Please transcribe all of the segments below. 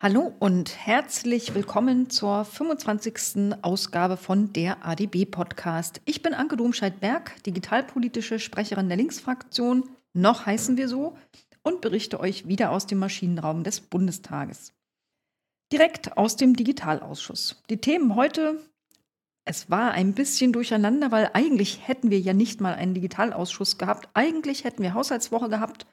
Hallo und herzlich willkommen zur 25. Ausgabe von der ADB Podcast. Ich bin Anke Domscheit-Berg, digitalpolitische Sprecherin der Linksfraktion, noch heißen wir so, und berichte euch wieder aus dem Maschinenraum des Bundestages. Direkt aus dem Digitalausschuss. Die Themen heute, es war ein bisschen durcheinander, weil eigentlich hätten wir ja nicht mal einen Digitalausschuss gehabt. Eigentlich hätten wir Haushaltswoche gehabt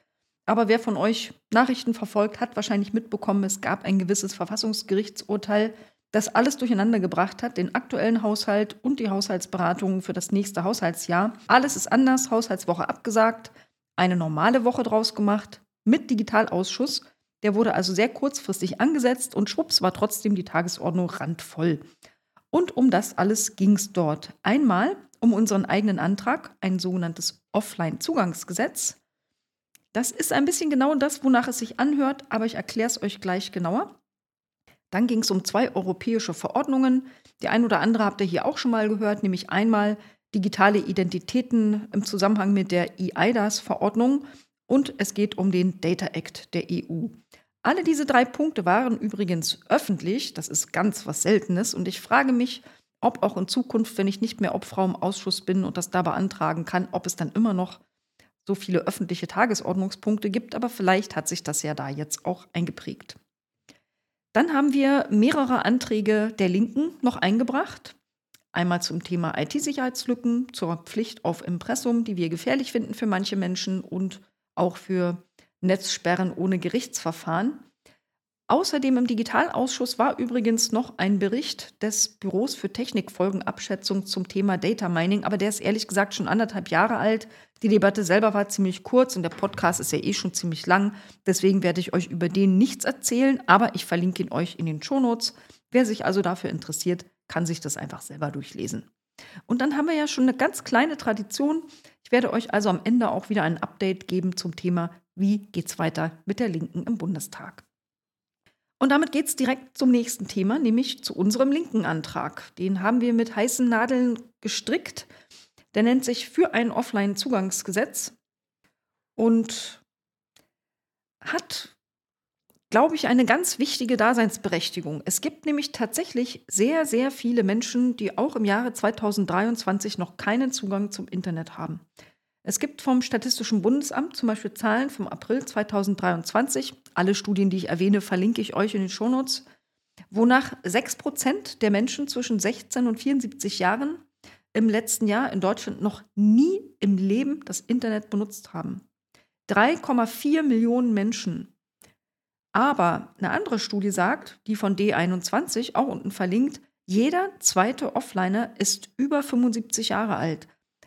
aber wer von euch Nachrichten verfolgt, hat wahrscheinlich mitbekommen, es gab ein gewisses Verfassungsgerichtsurteil, das alles durcheinander gebracht hat, den aktuellen Haushalt und die Haushaltsberatungen für das nächste Haushaltsjahr. Alles ist anders, Haushaltswoche abgesagt, eine normale Woche draus gemacht mit Digitalausschuss. Der wurde also sehr kurzfristig angesetzt und schwupps war trotzdem die Tagesordnung randvoll. Und um das alles ging es dort. Einmal um unseren eigenen Antrag, ein sogenanntes Offline-Zugangsgesetz, das ist ein bisschen genau das, wonach es sich anhört, aber ich erkläre es euch gleich genauer. Dann ging es um zwei europäische Verordnungen. Die ein oder andere habt ihr hier auch schon mal gehört, nämlich einmal digitale Identitäten im Zusammenhang mit der EIDAS-Verordnung und es geht um den Data Act der EU. Alle diese drei Punkte waren übrigens öffentlich, das ist ganz was Seltenes und ich frage mich, ob auch in Zukunft, wenn ich nicht mehr Obfrau im Ausschuss bin und das da beantragen kann, ob es dann immer noch so viele öffentliche Tagesordnungspunkte gibt, aber vielleicht hat sich das ja da jetzt auch eingeprägt. Dann haben wir mehrere Anträge der Linken noch eingebracht. Einmal zum Thema IT-Sicherheitslücken, zur Pflicht auf Impressum, die wir gefährlich finden für manche Menschen und auch für Netzsperren ohne Gerichtsverfahren. Außerdem im Digitalausschuss war übrigens noch ein Bericht des Büros für Technikfolgenabschätzung zum Thema Data Mining, aber der ist ehrlich gesagt schon anderthalb Jahre alt. Die Debatte selber war ziemlich kurz und der Podcast ist ja eh schon ziemlich lang. Deswegen werde ich euch über den nichts erzählen, aber ich verlinke ihn euch in den Shownotes. Wer sich also dafür interessiert, kann sich das einfach selber durchlesen. Und dann haben wir ja schon eine ganz kleine Tradition. Ich werde euch also am Ende auch wieder ein Update geben zum Thema, wie geht's weiter mit der Linken im Bundestag. Und damit geht es direkt zum nächsten Thema, nämlich zu unserem linken Antrag. Den haben wir mit heißen Nadeln gestrickt. Der nennt sich für ein Offline-Zugangsgesetz und hat, glaube ich, eine ganz wichtige Daseinsberechtigung. Es gibt nämlich tatsächlich sehr, sehr viele Menschen, die auch im Jahre 2023 noch keinen Zugang zum Internet haben. Es gibt vom Statistischen Bundesamt zum Beispiel Zahlen vom April 2023. Alle Studien, die ich erwähne, verlinke ich euch in den Shownotes. Wonach 6% der Menschen zwischen 16 und 74 Jahren im letzten Jahr in Deutschland noch nie im Leben das Internet benutzt haben. 3,4 Millionen Menschen. Aber eine andere Studie sagt, die von D21, auch unten verlinkt, jeder zweite Offliner ist über 75 Jahre alt.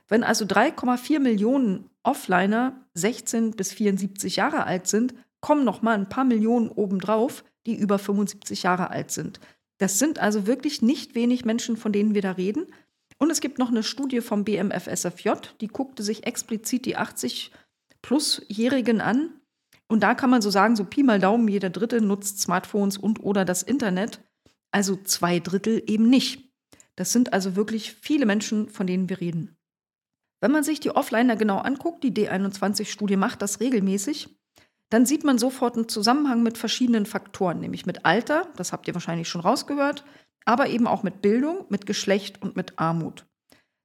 Wenn also 3,4 Millionen Offliner 16 bis 74 Jahre alt sind, kommen noch mal ein paar Millionen obendrauf, die über 75 Jahre alt sind. Das sind also wirklich nicht wenig Menschen, von denen wir da reden. Und es gibt noch eine Studie vom BMFSFJ, die guckte sich explizit die 80-plus-Jährigen an. Und da kann man so sagen, so Pi mal Daumen, jeder Dritte nutzt Smartphones und oder das Internet. Also zwei Drittel eben nicht. Das sind also wirklich viele Menschen, von denen wir reden. Wenn man sich die Offliner genau anguckt, die D21-Studie macht das regelmäßig, dann sieht man sofort einen Zusammenhang mit verschiedenen Faktoren, nämlich mit Alter, das habt ihr wahrscheinlich schon rausgehört, aber eben auch mit Bildung, mit Geschlecht und mit Armut.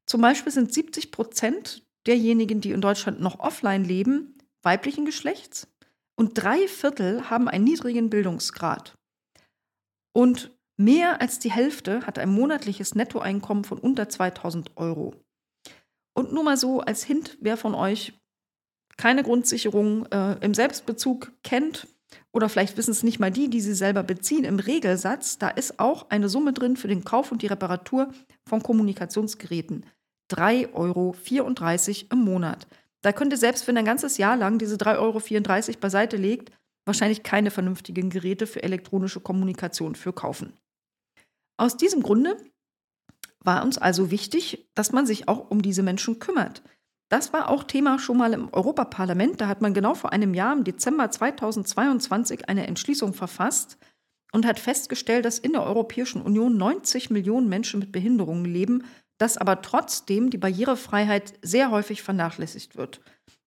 Zum Beispiel sind 70 Prozent derjenigen, die in Deutschland noch offline leben, weiblichen Geschlechts und drei Viertel haben einen niedrigen Bildungsgrad. Und mehr als die Hälfte hat ein monatliches Nettoeinkommen von unter 2000 Euro. Und nur mal so als Hint, wer von euch keine Grundsicherung äh, im Selbstbezug kennt oder vielleicht wissen es nicht mal die, die sie selber beziehen, im Regelsatz, da ist auch eine Summe drin für den Kauf und die Reparatur von Kommunikationsgeräten. 3,34 Euro im Monat. Da könnt ihr selbst, wenn ihr ein ganzes Jahr lang diese 3,34 Euro beiseite legt, wahrscheinlich keine vernünftigen Geräte für elektronische Kommunikation für kaufen. Aus diesem Grunde war uns also wichtig, dass man sich auch um diese Menschen kümmert. Das war auch Thema schon mal im Europaparlament. Da hat man genau vor einem Jahr, im Dezember 2022, eine Entschließung verfasst und hat festgestellt, dass in der Europäischen Union 90 Millionen Menschen mit Behinderungen leben, dass aber trotzdem die Barrierefreiheit sehr häufig vernachlässigt wird.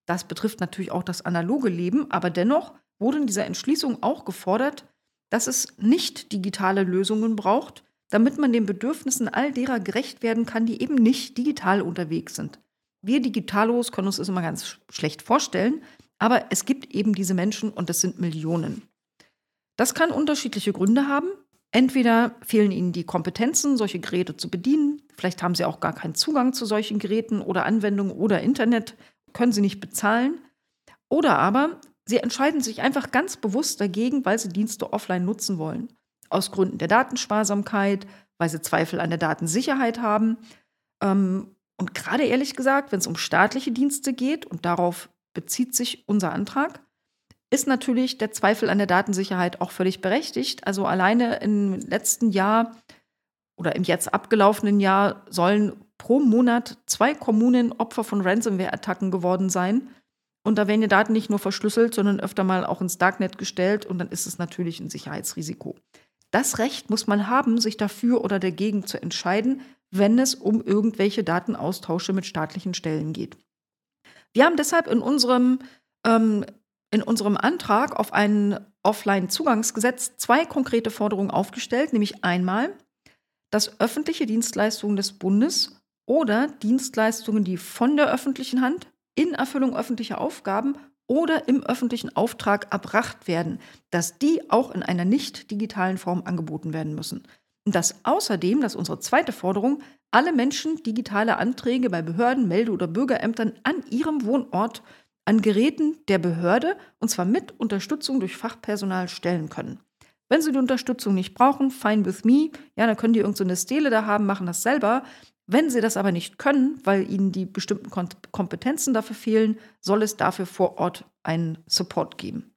Das betrifft natürlich auch das analoge Leben, aber dennoch wurde in dieser Entschließung auch gefordert, dass es nicht digitale Lösungen braucht, damit man den Bedürfnissen all derer gerecht werden kann, die eben nicht digital unterwegs sind. Wir Digitalos können uns das immer ganz schlecht vorstellen, aber es gibt eben diese Menschen und es sind Millionen. Das kann unterschiedliche Gründe haben. Entweder fehlen ihnen die Kompetenzen, solche Geräte zu bedienen, vielleicht haben sie auch gar keinen Zugang zu solchen Geräten oder Anwendungen oder Internet, können sie nicht bezahlen. Oder aber sie entscheiden sich einfach ganz bewusst dagegen, weil sie Dienste offline nutzen wollen. Aus Gründen der Datensparsamkeit, weil sie Zweifel an der Datensicherheit haben. Ähm, und gerade ehrlich gesagt, wenn es um staatliche Dienste geht, und darauf bezieht sich unser Antrag, ist natürlich der Zweifel an der Datensicherheit auch völlig berechtigt. Also alleine im letzten Jahr oder im jetzt abgelaufenen Jahr sollen pro Monat zwei Kommunen Opfer von Ransomware-Attacken geworden sein. Und da werden die Daten nicht nur verschlüsselt, sondern öfter mal auch ins Darknet gestellt und dann ist es natürlich ein Sicherheitsrisiko. Das Recht muss man haben, sich dafür oder dagegen zu entscheiden, wenn es um irgendwelche Datenaustausche mit staatlichen Stellen geht. Wir haben deshalb in unserem ähm, in unserem Antrag auf ein Offline-Zugangsgesetz zwei konkrete Forderungen aufgestellt, nämlich einmal, dass öffentliche Dienstleistungen des Bundes oder Dienstleistungen, die von der öffentlichen Hand in Erfüllung öffentlicher Aufgaben oder im öffentlichen Auftrag erbracht werden, dass die auch in einer nicht digitalen Form angeboten werden müssen. Und dass außerdem, das ist unsere zweite Forderung, alle Menschen digitale Anträge bei Behörden, Melde- oder Bürgerämtern an ihrem Wohnort an Geräten der Behörde und zwar mit Unterstützung durch Fachpersonal stellen können. Wenn Sie die Unterstützung nicht brauchen, fine with me, ja, dann können die irgendeine so Stele da haben, machen das selber. Wenn Sie das aber nicht können, weil Ihnen die bestimmten Kompetenzen dafür fehlen, soll es dafür vor Ort einen Support geben.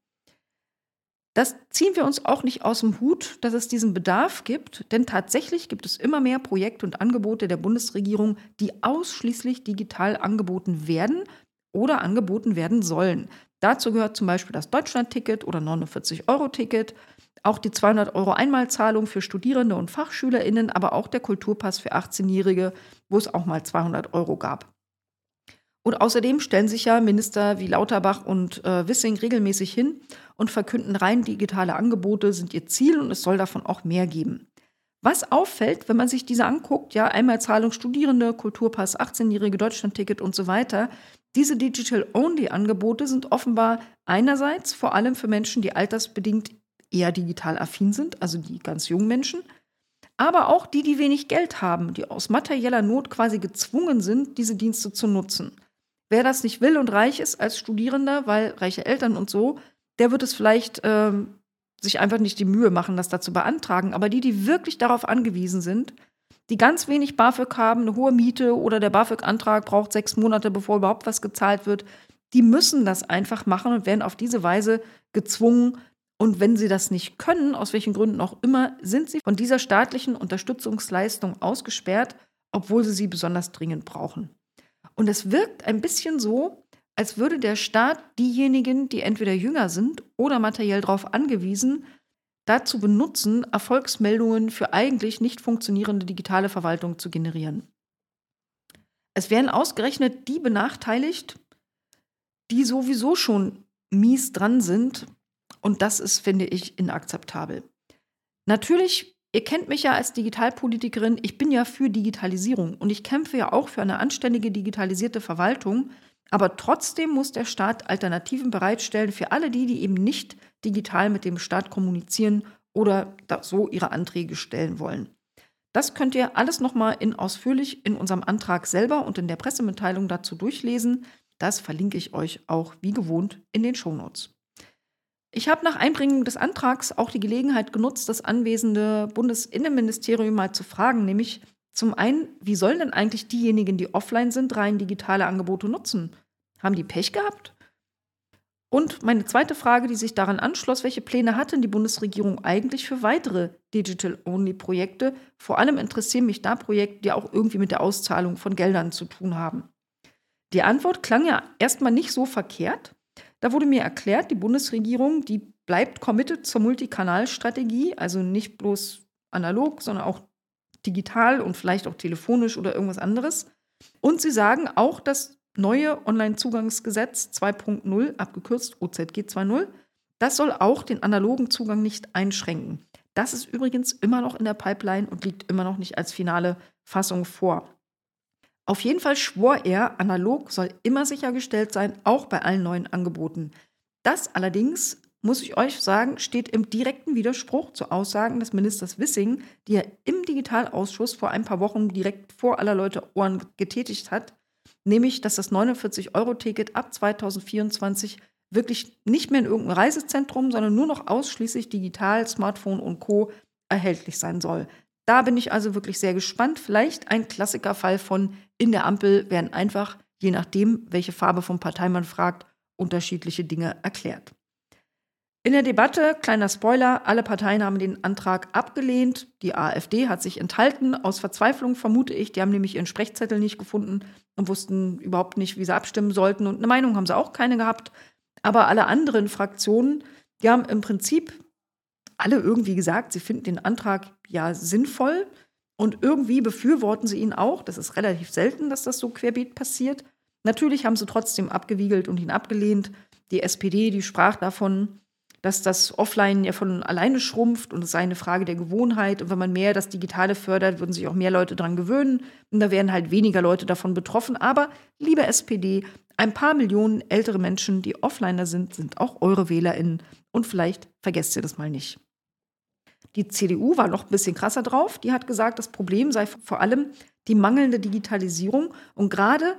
Das ziehen wir uns auch nicht aus dem Hut, dass es diesen Bedarf gibt, denn tatsächlich gibt es immer mehr Projekte und Angebote der Bundesregierung, die ausschließlich digital angeboten werden oder angeboten werden sollen. Dazu gehört zum Beispiel das Deutschlandticket oder 49-Euro-Ticket, auch die 200 Euro Einmalzahlung für Studierende und FachschülerInnen, aber auch der Kulturpass für 18-Jährige, wo es auch mal 200 Euro gab. Und außerdem stellen sich ja Minister wie Lauterbach und äh, Wissing regelmäßig hin und verkünden rein digitale Angebote sind ihr Ziel und es soll davon auch mehr geben. Was auffällt, wenn man sich diese anguckt, ja, Einmalzahlung Studierende, Kulturpass, 18-jährige Deutschlandticket und so weiter, diese Digital-Only-Angebote sind offenbar einerseits vor allem für Menschen, die altersbedingt eher digital affin sind, also die ganz jungen Menschen, aber auch die, die wenig Geld haben, die aus materieller Not quasi gezwungen sind, diese Dienste zu nutzen. Wer das nicht will und reich ist als Studierender, weil reiche Eltern und so, der wird es vielleicht ähm, sich einfach nicht die Mühe machen, das da zu beantragen. Aber die, die wirklich darauf angewiesen sind, die ganz wenig BAföG haben, eine hohe Miete oder der BAföG-Antrag braucht sechs Monate, bevor überhaupt was gezahlt wird, die müssen das einfach machen und werden auf diese Weise gezwungen. Und wenn sie das nicht können, aus welchen Gründen auch immer, sind sie von dieser staatlichen Unterstützungsleistung ausgesperrt, obwohl sie sie besonders dringend brauchen. Und es wirkt ein bisschen so, als würde der Staat diejenigen, die entweder jünger sind oder materiell darauf angewiesen, dazu benutzen, Erfolgsmeldungen für eigentlich nicht funktionierende digitale Verwaltung zu generieren. Es werden ausgerechnet die benachteiligt, die sowieso schon mies dran sind. Und das ist, finde ich, inakzeptabel. Natürlich, ihr kennt mich ja als Digitalpolitikerin, ich bin ja für Digitalisierung und ich kämpfe ja auch für eine anständige digitalisierte Verwaltung. Aber trotzdem muss der Staat Alternativen bereitstellen für alle die, die eben nicht digital mit dem Staat kommunizieren oder so ihre Anträge stellen wollen. Das könnt ihr alles nochmal in ausführlich in unserem Antrag selber und in der Pressemitteilung dazu durchlesen. Das verlinke ich euch auch wie gewohnt in den Shownotes. Ich habe nach Einbringung des Antrags auch die Gelegenheit genutzt, das anwesende Bundesinnenministerium mal zu fragen, nämlich zum einen, wie sollen denn eigentlich diejenigen, die offline sind, rein digitale Angebote nutzen? Haben die Pech gehabt? Und meine zweite Frage, die sich daran anschloss, welche Pläne hat denn die Bundesregierung eigentlich für weitere Digital-Only-Projekte? Vor allem interessieren mich da Projekte, die auch irgendwie mit der Auszahlung von Geldern zu tun haben. Die Antwort klang ja erstmal nicht so verkehrt. Da wurde mir erklärt, die Bundesregierung, die bleibt committed zur Multikanalstrategie, also nicht bloß analog, sondern auch digital und vielleicht auch telefonisch oder irgendwas anderes. Und sie sagen auch, dass neue Onlinezugangsgesetz 2.0, abgekürzt OZG 2.0, Das soll auch den analogen Zugang nicht einschränken. Das ist übrigens immer noch in der Pipeline und liegt immer noch nicht als finale Fassung vor. Auf jeden Fall schwor er, analog soll immer sichergestellt sein, auch bei allen neuen Angeboten. Das allerdings, muss ich euch sagen, steht im direkten Widerspruch zu Aussagen des Ministers Wissing, die er im Digitalausschuss vor ein paar Wochen direkt vor aller Leute Ohren getätigt hat, nämlich dass das 49-Euro-Ticket ab 2024 wirklich nicht mehr in irgendeinem Reisezentrum, sondern nur noch ausschließlich digital, Smartphone und Co. erhältlich sein soll. Da bin ich also wirklich sehr gespannt. Vielleicht ein Klassikerfall von in der Ampel werden einfach, je nachdem, welche Farbe vom Partei man fragt, unterschiedliche Dinge erklärt. In der Debatte, kleiner Spoiler, alle Parteien haben den Antrag abgelehnt. Die AfD hat sich enthalten, aus Verzweiflung vermute ich. Die haben nämlich ihren Sprechzettel nicht gefunden und wussten überhaupt nicht, wie sie abstimmen sollten. Und eine Meinung haben sie auch keine gehabt. Aber alle anderen Fraktionen, die haben im Prinzip alle irgendwie gesagt, sie finden den Antrag ja sinnvoll und irgendwie befürworten sie ihn auch. Das ist relativ selten, dass das so querbeet passiert. Natürlich haben sie trotzdem abgewiegelt und ihn abgelehnt. Die SPD, die sprach davon, dass das Offline ja von alleine schrumpft und es sei eine Frage der Gewohnheit. Und wenn man mehr das Digitale fördert, würden sich auch mehr Leute daran gewöhnen. Und da wären halt weniger Leute davon betroffen. Aber, liebe SPD, ein paar Millionen ältere Menschen, die Offliner sind, sind auch eure WählerInnen. Und vielleicht vergesst ihr das mal nicht. Die CDU war noch ein bisschen krasser drauf. Die hat gesagt, das Problem sei vor allem die mangelnde Digitalisierung. Und gerade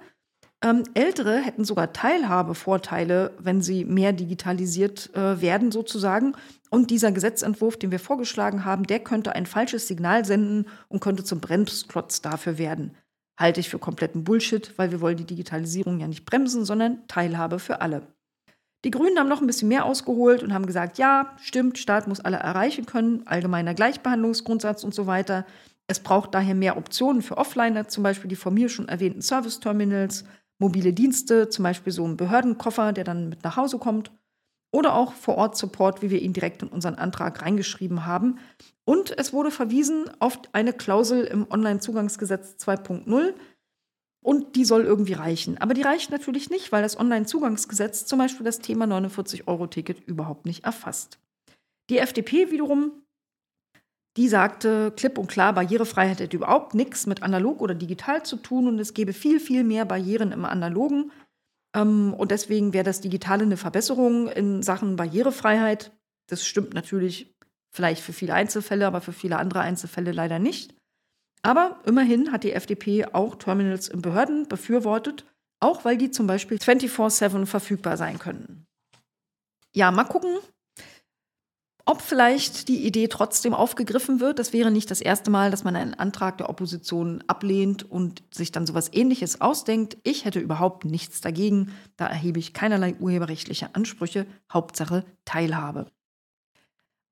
ähm, Ältere hätten sogar Teilhabevorteile, wenn sie mehr digitalisiert äh, werden, sozusagen. Und dieser Gesetzentwurf, den wir vorgeschlagen haben, der könnte ein falsches Signal senden und könnte zum Bremsklotz dafür werden. Halte ich für kompletten Bullshit, weil wir wollen die Digitalisierung ja nicht bremsen, sondern Teilhabe für alle. Die Grünen haben noch ein bisschen mehr ausgeholt und haben gesagt, ja, stimmt, Staat muss alle erreichen können, allgemeiner Gleichbehandlungsgrundsatz und so weiter. Es braucht daher mehr Optionen für Offliner, zum Beispiel die von mir schon erwähnten Service-Terminals, mobile Dienste, zum Beispiel so ein Behördenkoffer, der dann mit nach Hause kommt. Oder auch Vor-Ort-Support, wie wir ihn direkt in unseren Antrag reingeschrieben haben. Und es wurde verwiesen auf eine Klausel im Onlinezugangsgesetz 2.0. Und die soll irgendwie reichen. Aber die reicht natürlich nicht, weil das Onlinezugangsgesetz zum Beispiel das Thema 49-Euro-Ticket überhaupt nicht erfasst. Die FDP wiederum die sagte klipp und klar, Barrierefreiheit hätte überhaupt nichts mit analog oder digital zu tun und es gäbe viel, viel mehr Barrieren im analogen. Ähm, und deswegen wäre das Digitale eine Verbesserung in Sachen Barrierefreiheit. Das stimmt natürlich vielleicht für viele Einzelfälle, aber für viele andere Einzelfälle leider nicht. Aber immerhin hat die FDP auch Terminals in Behörden befürwortet, auch weil die zum Beispiel 24-7 verfügbar sein können. Ja, mal gucken, ob vielleicht die Idee trotzdem aufgegriffen wird. Das wäre nicht das erste Mal, dass man einen Antrag der Opposition ablehnt und sich dann sowas Ähnliches ausdenkt. Ich hätte überhaupt nichts dagegen. Da erhebe ich keinerlei urheberrechtliche Ansprüche. Hauptsache Teilhabe.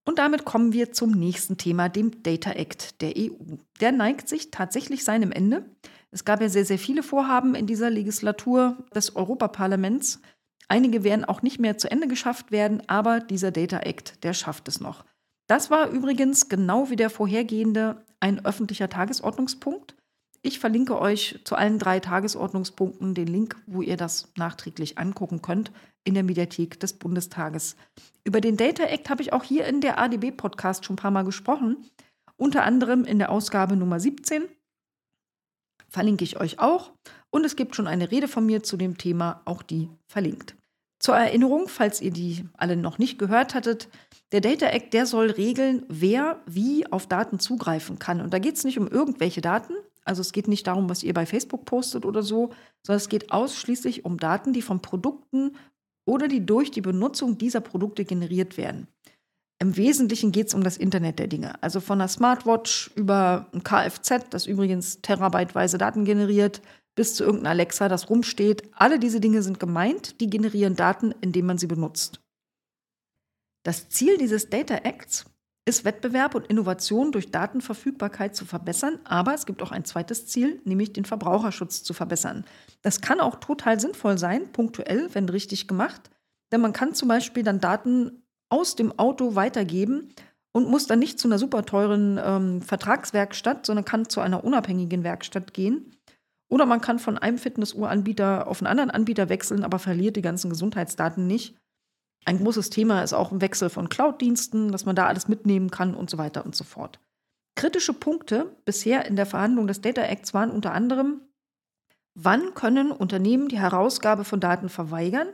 Und damit kommen wir zum nächsten Thema, dem Data Act der EU. Der neigt sich tatsächlich seinem Ende. Es gab ja sehr, sehr viele Vorhaben in dieser Legislatur des Europaparlaments. Einige werden auch nicht mehr zu Ende geschafft werden, aber dieser Data Act, der schafft es noch. Das war übrigens genau wie der vorhergehende ein öffentlicher Tagesordnungspunkt. Ich verlinke euch zu allen drei Tagesordnungspunkten den Link, wo ihr das nachträglich angucken könnt, in der Mediathek des Bundestages. Über den Data Act habe ich auch hier in der ADB-Podcast schon ein paar Mal gesprochen, unter anderem in der Ausgabe Nummer 17. Verlinke ich euch auch. Und es gibt schon eine Rede von mir zu dem Thema, auch die verlinkt. Zur Erinnerung, falls ihr die alle noch nicht gehört hattet, der Data Act, der soll regeln, wer wie auf Daten zugreifen kann. Und da geht es nicht um irgendwelche Daten. Also es geht nicht darum, was ihr bei Facebook postet oder so, sondern es geht ausschließlich um Daten, die von Produkten oder die durch die Benutzung dieser Produkte generiert werden. Im Wesentlichen geht es um das Internet der Dinge. Also von einer Smartwatch über ein Kfz, das übrigens terabyteweise Daten generiert, bis zu irgendeinem Alexa, das rumsteht. Alle diese Dinge sind gemeint, die generieren Daten, indem man sie benutzt. Das Ziel dieses Data Acts ist Wettbewerb und Innovation durch Datenverfügbarkeit zu verbessern, aber es gibt auch ein zweites Ziel, nämlich den Verbraucherschutz zu verbessern. Das kann auch total sinnvoll sein, punktuell, wenn richtig gemacht, denn man kann zum Beispiel dann Daten aus dem Auto weitergeben und muss dann nicht zu einer super teuren ähm, Vertragswerkstatt, sondern kann zu einer unabhängigen Werkstatt gehen oder man kann von einem Fitnessuhranbieter auf einen anderen Anbieter wechseln, aber verliert die ganzen Gesundheitsdaten nicht. Ein großes Thema ist auch ein Wechsel von Cloud-Diensten, dass man da alles mitnehmen kann und so weiter und so fort. Kritische Punkte bisher in der Verhandlung des Data Acts waren unter anderem, wann können Unternehmen die Herausgabe von Daten verweigern?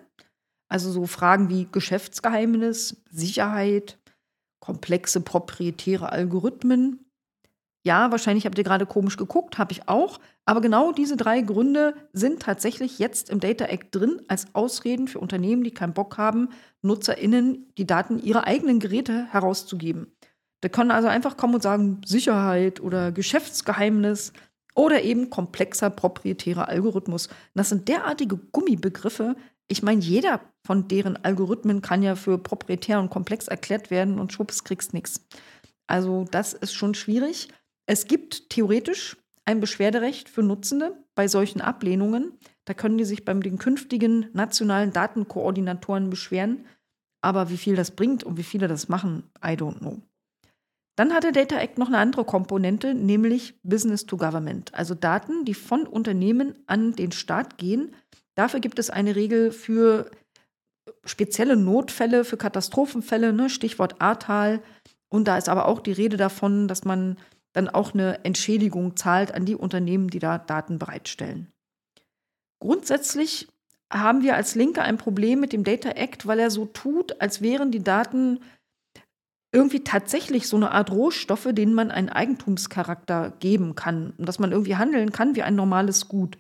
Also so Fragen wie Geschäftsgeheimnis, Sicherheit, komplexe proprietäre Algorithmen. Ja, wahrscheinlich habt ihr gerade komisch geguckt, habe ich auch. Aber genau diese drei Gründe sind tatsächlich jetzt im Data Act drin als Ausreden für Unternehmen, die keinen Bock haben, NutzerInnen die Daten ihrer eigenen Geräte herauszugeben. Da können also einfach kommen und sagen Sicherheit oder Geschäftsgeheimnis oder eben komplexer proprietärer Algorithmus. das sind derartige Gummibegriffe. Ich meine, jeder von deren Algorithmen kann ja für proprietär und komplex erklärt werden und schwupps kriegst nichts. Also das ist schon schwierig. Es gibt theoretisch ein Beschwerderecht für Nutzende bei solchen Ablehnungen. Da können die sich beim den künftigen nationalen Datenkoordinatoren beschweren. Aber wie viel das bringt und wie viele das machen, I don't know. Dann hat der Data Act noch eine andere Komponente, nämlich Business to Government, also Daten, die von Unternehmen an den Staat gehen. Dafür gibt es eine Regel für spezielle Notfälle, für Katastrophenfälle, ne? Stichwort Ahrtal. Und da ist aber auch die Rede davon, dass man dann auch eine Entschädigung zahlt an die Unternehmen, die da Daten bereitstellen. Grundsätzlich haben wir als Linke ein Problem mit dem Data Act, weil er so tut, als wären die Daten irgendwie tatsächlich so eine Art Rohstoffe, denen man einen Eigentumscharakter geben kann und dass man irgendwie handeln kann wie ein normales Gut.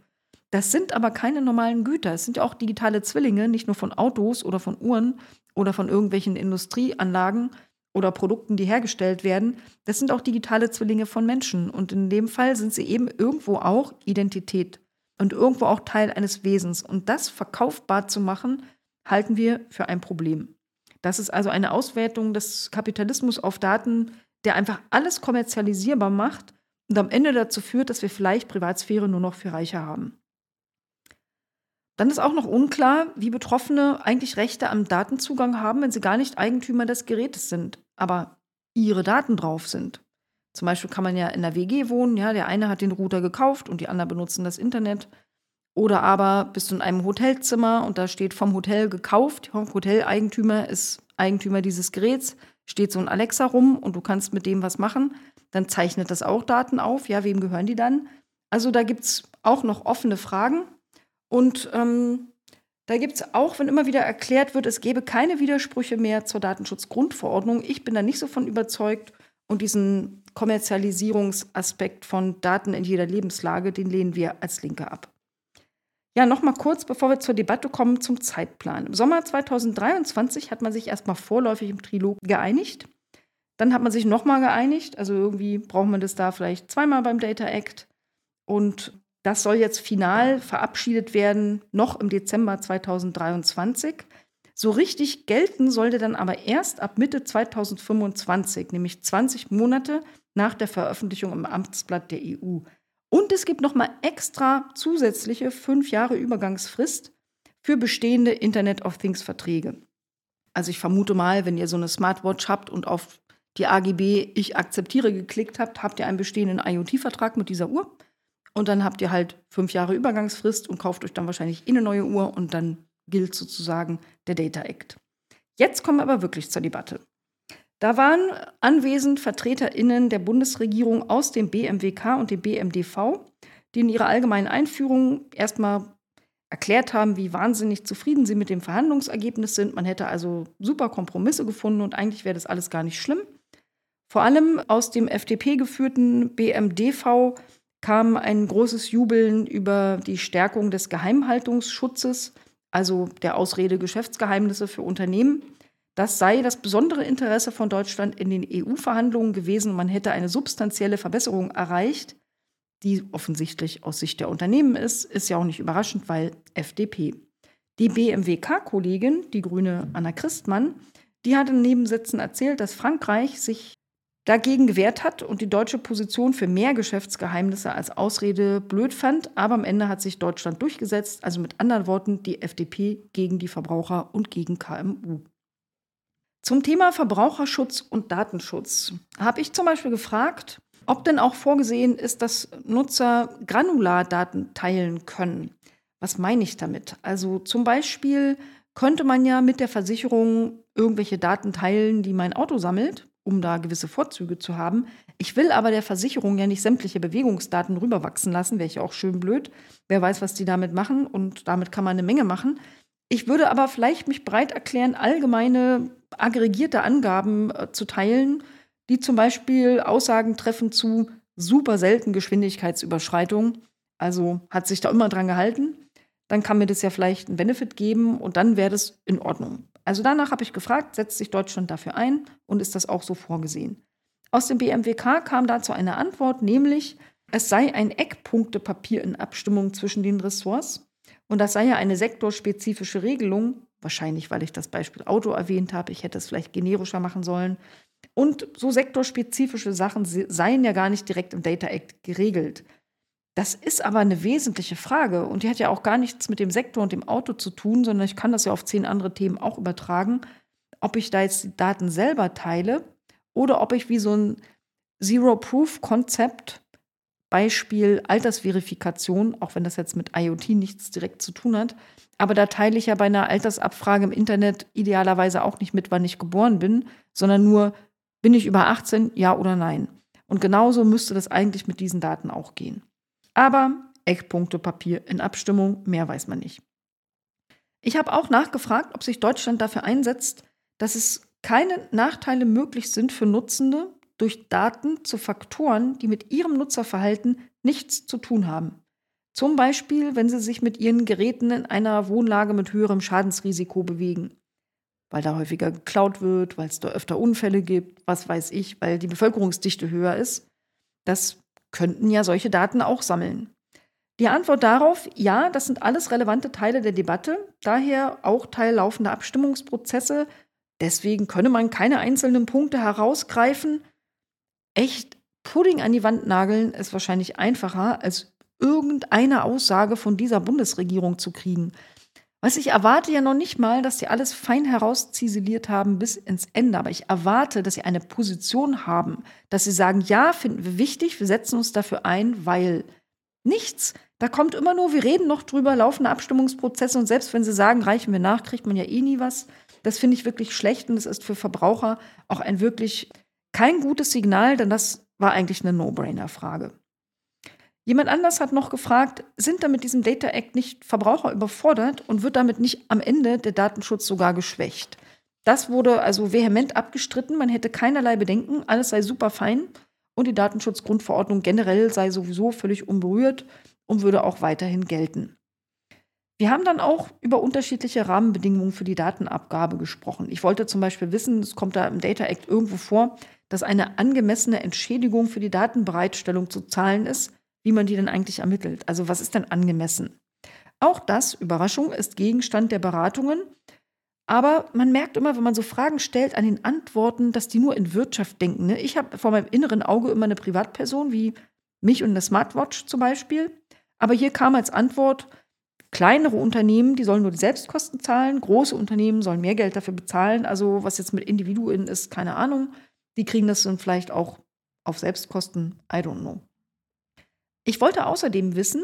Das sind aber keine normalen Güter. Es sind ja auch digitale Zwillinge, nicht nur von Autos oder von Uhren oder von irgendwelchen Industrieanlagen oder Produkten, die hergestellt werden. Das sind auch digitale Zwillinge von Menschen. Und in dem Fall sind sie eben irgendwo auch Identität und irgendwo auch Teil eines Wesens. Und das verkaufbar zu machen, halten wir für ein Problem. Das ist also eine Auswertung des Kapitalismus auf Daten, der einfach alles kommerzialisierbar macht und am Ende dazu führt, dass wir vielleicht Privatsphäre nur noch für Reiche haben. Dann ist auch noch unklar, wie Betroffene eigentlich Rechte am Datenzugang haben, wenn sie gar nicht Eigentümer des Gerätes sind, aber ihre Daten drauf sind. Zum Beispiel kann man ja in der WG wohnen, ja, der eine hat den Router gekauft und die anderen benutzen das Internet. Oder aber bist du in einem Hotelzimmer und da steht vom Hotel gekauft, Hoteleigentümer ist Eigentümer dieses Geräts, steht so ein Alexa rum und du kannst mit dem was machen, dann zeichnet das auch Daten auf. Ja, wem gehören die dann? Also da gibt es auch noch offene Fragen. Und ähm, da gibt es auch, wenn immer wieder erklärt wird, es gäbe keine Widersprüche mehr zur Datenschutzgrundverordnung. Ich bin da nicht so von überzeugt. Und diesen Kommerzialisierungsaspekt von Daten in jeder Lebenslage, den lehnen wir als Linke ab. Ja, noch mal kurz, bevor wir zur Debatte kommen, zum Zeitplan. Im Sommer 2023 hat man sich erstmal vorläufig im Trilog geeinigt. Dann hat man sich noch mal geeinigt. Also irgendwie braucht man das da vielleicht zweimal beim Data Act. Und das soll jetzt final verabschiedet werden, noch im Dezember 2023. So richtig gelten sollte dann aber erst ab Mitte 2025, nämlich 20 Monate nach der Veröffentlichung im Amtsblatt der EU. Und es gibt nochmal extra zusätzliche fünf Jahre Übergangsfrist für bestehende Internet of Things Verträge. Also ich vermute mal, wenn ihr so eine Smartwatch habt und auf die AGB Ich akzeptiere geklickt habt, habt ihr einen bestehenden IoT-Vertrag mit dieser Uhr. Und dann habt ihr halt fünf Jahre Übergangsfrist und kauft euch dann wahrscheinlich eine neue Uhr und dann gilt sozusagen der Data Act. Jetzt kommen wir aber wirklich zur Debatte. Da waren anwesend VertreterInnen der Bundesregierung aus dem BMWK und dem BMDV, die in ihrer allgemeinen Einführung erstmal erklärt haben, wie wahnsinnig zufrieden sie mit dem Verhandlungsergebnis sind. Man hätte also super Kompromisse gefunden und eigentlich wäre das alles gar nicht schlimm. Vor allem aus dem FDP geführten BMDV kam ein großes Jubeln über die Stärkung des Geheimhaltungsschutzes, also der Ausrede Geschäftsgeheimnisse für Unternehmen. Das sei das besondere Interesse von Deutschland in den EU-Verhandlungen gewesen. Man hätte eine substanzielle Verbesserung erreicht, die offensichtlich aus Sicht der Unternehmen ist. Ist ja auch nicht überraschend, weil FDP. Die BMWK-Kollegin, die grüne Anna Christmann, die hat in Nebensätzen erzählt, dass Frankreich sich dagegen gewehrt hat und die deutsche Position für mehr Geschäftsgeheimnisse als Ausrede blöd fand. Aber am Ende hat sich Deutschland durchgesetzt, also mit anderen Worten die FDP gegen die Verbraucher und gegen KMU. Zum Thema Verbraucherschutz und Datenschutz habe ich zum Beispiel gefragt, ob denn auch vorgesehen ist, dass Nutzer Granulardaten teilen können. Was meine ich damit? Also zum Beispiel könnte man ja mit der Versicherung irgendwelche Daten teilen, die mein Auto sammelt, um da gewisse Vorzüge zu haben. Ich will aber der Versicherung ja nicht sämtliche Bewegungsdaten rüberwachsen lassen, wäre ich auch schön blöd. Wer weiß, was die damit machen und damit kann man eine Menge machen. Ich würde aber vielleicht mich bereit erklären, allgemeine aggregierte Angaben äh, zu teilen, die zum Beispiel Aussagen treffen zu super selten Geschwindigkeitsüberschreitungen. Also hat sich da immer dran gehalten. Dann kann mir das ja vielleicht einen Benefit geben und dann wäre das in Ordnung. Also danach habe ich gefragt, setzt sich Deutschland dafür ein und ist das auch so vorgesehen? Aus dem BMWK kam dazu eine Antwort, nämlich es sei ein Eckpunktepapier in Abstimmung zwischen den Ressorts und das sei ja eine sektorspezifische Regelung, wahrscheinlich weil ich das Beispiel Auto erwähnt habe, ich hätte es vielleicht generischer machen sollen. Und so sektorspezifische Sachen seien ja gar nicht direkt im Data Act geregelt. Das ist aber eine wesentliche Frage und die hat ja auch gar nichts mit dem Sektor und dem Auto zu tun, sondern ich kann das ja auf zehn andere Themen auch übertragen, ob ich da jetzt die Daten selber teile oder ob ich wie so ein Zero-Proof-Konzept, Beispiel Altersverifikation, auch wenn das jetzt mit IoT nichts direkt zu tun hat, aber da teile ich ja bei einer Altersabfrage im Internet idealerweise auch nicht mit, wann ich geboren bin, sondern nur, bin ich über 18, ja oder nein. Und genauso müsste das eigentlich mit diesen Daten auch gehen. Aber Eckpunktepapier in Abstimmung, mehr weiß man nicht. Ich habe auch nachgefragt, ob sich Deutschland dafür einsetzt, dass es keine Nachteile möglich sind für Nutzende durch Daten zu Faktoren, die mit ihrem Nutzerverhalten nichts zu tun haben. Zum Beispiel, wenn sie sich mit ihren Geräten in einer Wohnlage mit höherem Schadensrisiko bewegen. Weil da häufiger geklaut wird, weil es da öfter Unfälle gibt, was weiß ich, weil die Bevölkerungsdichte höher ist. Das könnten ja solche Daten auch sammeln. Die Antwort darauf, ja, das sind alles relevante Teile der Debatte, daher auch Teil laufender Abstimmungsprozesse. Deswegen könne man keine einzelnen Punkte herausgreifen. Echt Pudding an die Wand nageln ist wahrscheinlich einfacher, als irgendeine Aussage von dieser Bundesregierung zu kriegen. Was ich erwarte ja noch nicht mal, dass sie alles fein herausziseliert haben bis ins Ende, aber ich erwarte, dass sie eine Position haben, dass sie sagen, ja, finden wir wichtig, wir setzen uns dafür ein, weil nichts. Da kommt immer nur, wir reden noch drüber, laufende Abstimmungsprozesse und selbst wenn sie sagen, reichen wir nach, kriegt man ja eh nie was. Das finde ich wirklich schlecht und es ist für Verbraucher auch ein wirklich kein gutes Signal, denn das war eigentlich eine No-Brainer-Frage. Jemand anders hat noch gefragt, sind da mit diesem Data Act nicht Verbraucher überfordert und wird damit nicht am Ende der Datenschutz sogar geschwächt? Das wurde also vehement abgestritten, man hätte keinerlei Bedenken, alles sei super fein und die Datenschutzgrundverordnung generell sei sowieso völlig unberührt und würde auch weiterhin gelten. Wir haben dann auch über unterschiedliche Rahmenbedingungen für die Datenabgabe gesprochen. Ich wollte zum Beispiel wissen, es kommt da im Data Act irgendwo vor, dass eine angemessene Entschädigung für die Datenbereitstellung zu zahlen ist wie man die denn eigentlich ermittelt. Also was ist denn angemessen? Auch das, Überraschung, ist Gegenstand der Beratungen. Aber man merkt immer, wenn man so Fragen stellt, an den Antworten, dass die nur in Wirtschaft denken. Ne? Ich habe vor meinem inneren Auge immer eine Privatperson, wie mich und eine Smartwatch zum Beispiel. Aber hier kam als Antwort, kleinere Unternehmen, die sollen nur die Selbstkosten zahlen, große Unternehmen sollen mehr Geld dafür bezahlen. Also was jetzt mit Individuen ist, keine Ahnung. Die kriegen das dann vielleicht auch auf Selbstkosten, I don't know. Ich wollte außerdem wissen,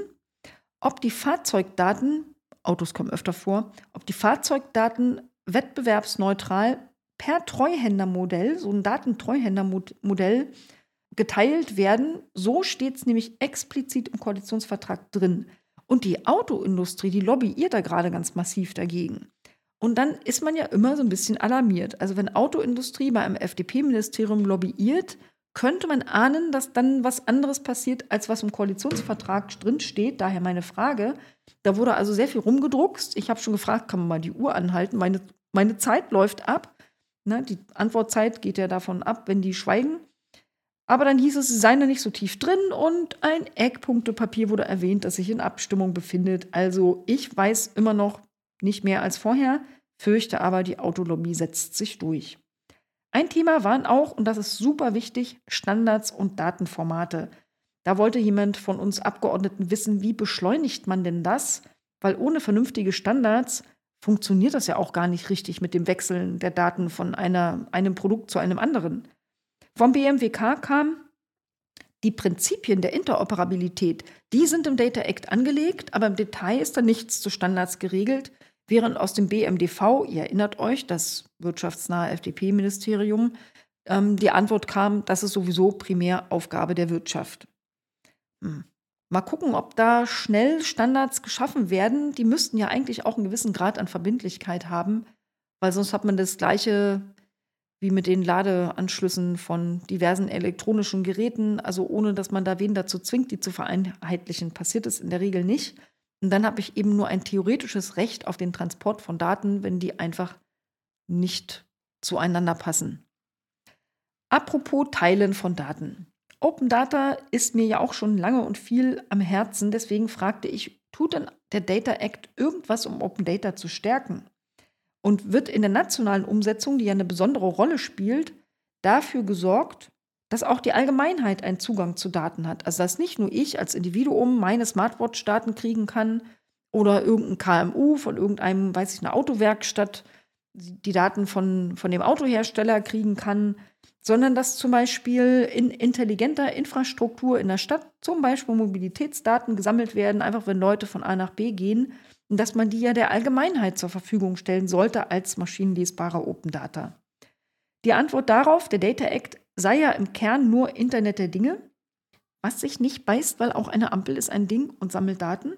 ob die Fahrzeugdaten, Autos kommen öfter vor, ob die Fahrzeugdaten wettbewerbsneutral per Treuhändermodell, so ein Datentreuhändermodell, geteilt werden. So steht es nämlich explizit im Koalitionsvertrag drin. Und die Autoindustrie, die lobbyiert da gerade ganz massiv dagegen. Und dann ist man ja immer so ein bisschen alarmiert. Also wenn Autoindustrie bei einem FDP-Ministerium lobbyiert, könnte man ahnen, dass dann was anderes passiert, als was im Koalitionsvertrag drinsteht. Daher meine Frage. Da wurde also sehr viel rumgedruckst. Ich habe schon gefragt, kann man mal die Uhr anhalten? Meine, meine Zeit läuft ab. Ne, die Antwortzeit geht ja davon ab, wenn die schweigen. Aber dann hieß es, sie seien da nicht so tief drin und ein Eckpunktepapier wurde erwähnt, das sich in Abstimmung befindet. Also ich weiß immer noch nicht mehr als vorher, fürchte aber, die Autolobby setzt sich durch. Ein Thema waren auch, und das ist super wichtig, Standards und Datenformate. Da wollte jemand von uns Abgeordneten wissen, wie beschleunigt man denn das? Weil ohne vernünftige Standards funktioniert das ja auch gar nicht richtig mit dem Wechseln der Daten von einer, einem Produkt zu einem anderen. Vom BMWK kam, die Prinzipien der Interoperabilität, die sind im Data Act angelegt, aber im Detail ist da nichts zu Standards geregelt. Während aus dem BMDV, ihr erinnert euch, das wirtschaftsnahe FDP-Ministerium, ähm, die Antwort kam, das ist sowieso primär Aufgabe der Wirtschaft. Hm. Mal gucken, ob da schnell Standards geschaffen werden. Die müssten ja eigentlich auch einen gewissen Grad an Verbindlichkeit haben, weil sonst hat man das gleiche wie mit den Ladeanschlüssen von diversen elektronischen Geräten. Also ohne, dass man da wen dazu zwingt, die zu vereinheitlichen, passiert es in der Regel nicht. Und dann habe ich eben nur ein theoretisches Recht auf den Transport von Daten, wenn die einfach nicht zueinander passen. Apropos Teilen von Daten. Open Data ist mir ja auch schon lange und viel am Herzen. Deswegen fragte ich, tut denn der Data Act irgendwas, um Open Data zu stärken? Und wird in der nationalen Umsetzung, die ja eine besondere Rolle spielt, dafür gesorgt, dass auch die Allgemeinheit einen Zugang zu Daten hat. Also dass nicht nur ich als Individuum meine Smartwatch-Daten kriegen kann oder irgendein KMU von irgendeinem, weiß ich, eine Autowerkstatt die Daten von, von dem Autohersteller kriegen kann, sondern dass zum Beispiel in intelligenter Infrastruktur in der Stadt zum Beispiel Mobilitätsdaten gesammelt werden, einfach wenn Leute von A nach B gehen, und dass man die ja der Allgemeinheit zur Verfügung stellen sollte als maschinenlesbare Open Data. Die Antwort darauf, der Data Act sei ja im Kern nur Internet der Dinge, was sich nicht beißt, weil auch eine Ampel ist ein Ding und sammelt Daten.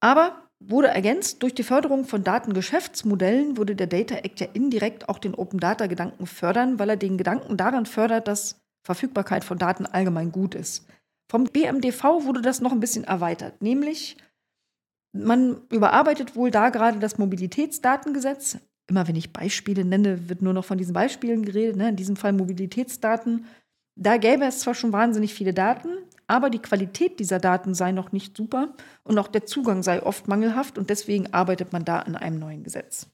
Aber wurde ergänzt durch die Förderung von Datengeschäftsmodellen, würde der Data Act ja indirekt auch den Open Data Gedanken fördern, weil er den Gedanken daran fördert, dass Verfügbarkeit von Daten allgemein gut ist. Vom BMDV wurde das noch ein bisschen erweitert, nämlich man überarbeitet wohl da gerade das Mobilitätsdatengesetz. Immer wenn ich Beispiele nenne, wird nur noch von diesen Beispielen geredet, ne? in diesem Fall Mobilitätsdaten. Da gäbe es zwar schon wahnsinnig viele Daten, aber die Qualität dieser Daten sei noch nicht super und auch der Zugang sei oft mangelhaft und deswegen arbeitet man da an einem neuen Gesetz.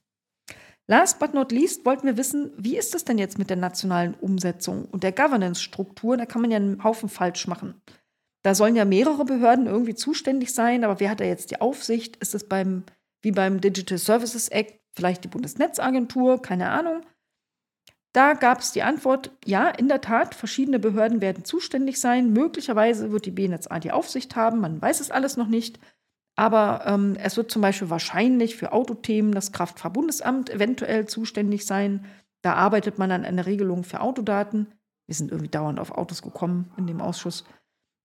Last but not least wollten wir wissen, wie ist es denn jetzt mit der nationalen Umsetzung und der Governance-Struktur? Da kann man ja einen Haufen falsch machen. Da sollen ja mehrere Behörden irgendwie zuständig sein, aber wer hat da jetzt die Aufsicht? Ist es beim, wie beim Digital Services Act, vielleicht die Bundesnetzagentur? Keine Ahnung. Da gab es die Antwort, ja, in der Tat, verschiedene Behörden werden zuständig sein. Möglicherweise wird die BNetzA die Aufsicht haben, man weiß es alles noch nicht. Aber ähm, es wird zum Beispiel wahrscheinlich für Autothemen das Kraftfahrbundesamt eventuell zuständig sein. Da arbeitet man an einer Regelung für Autodaten. Wir sind irgendwie dauernd auf Autos gekommen in dem Ausschuss.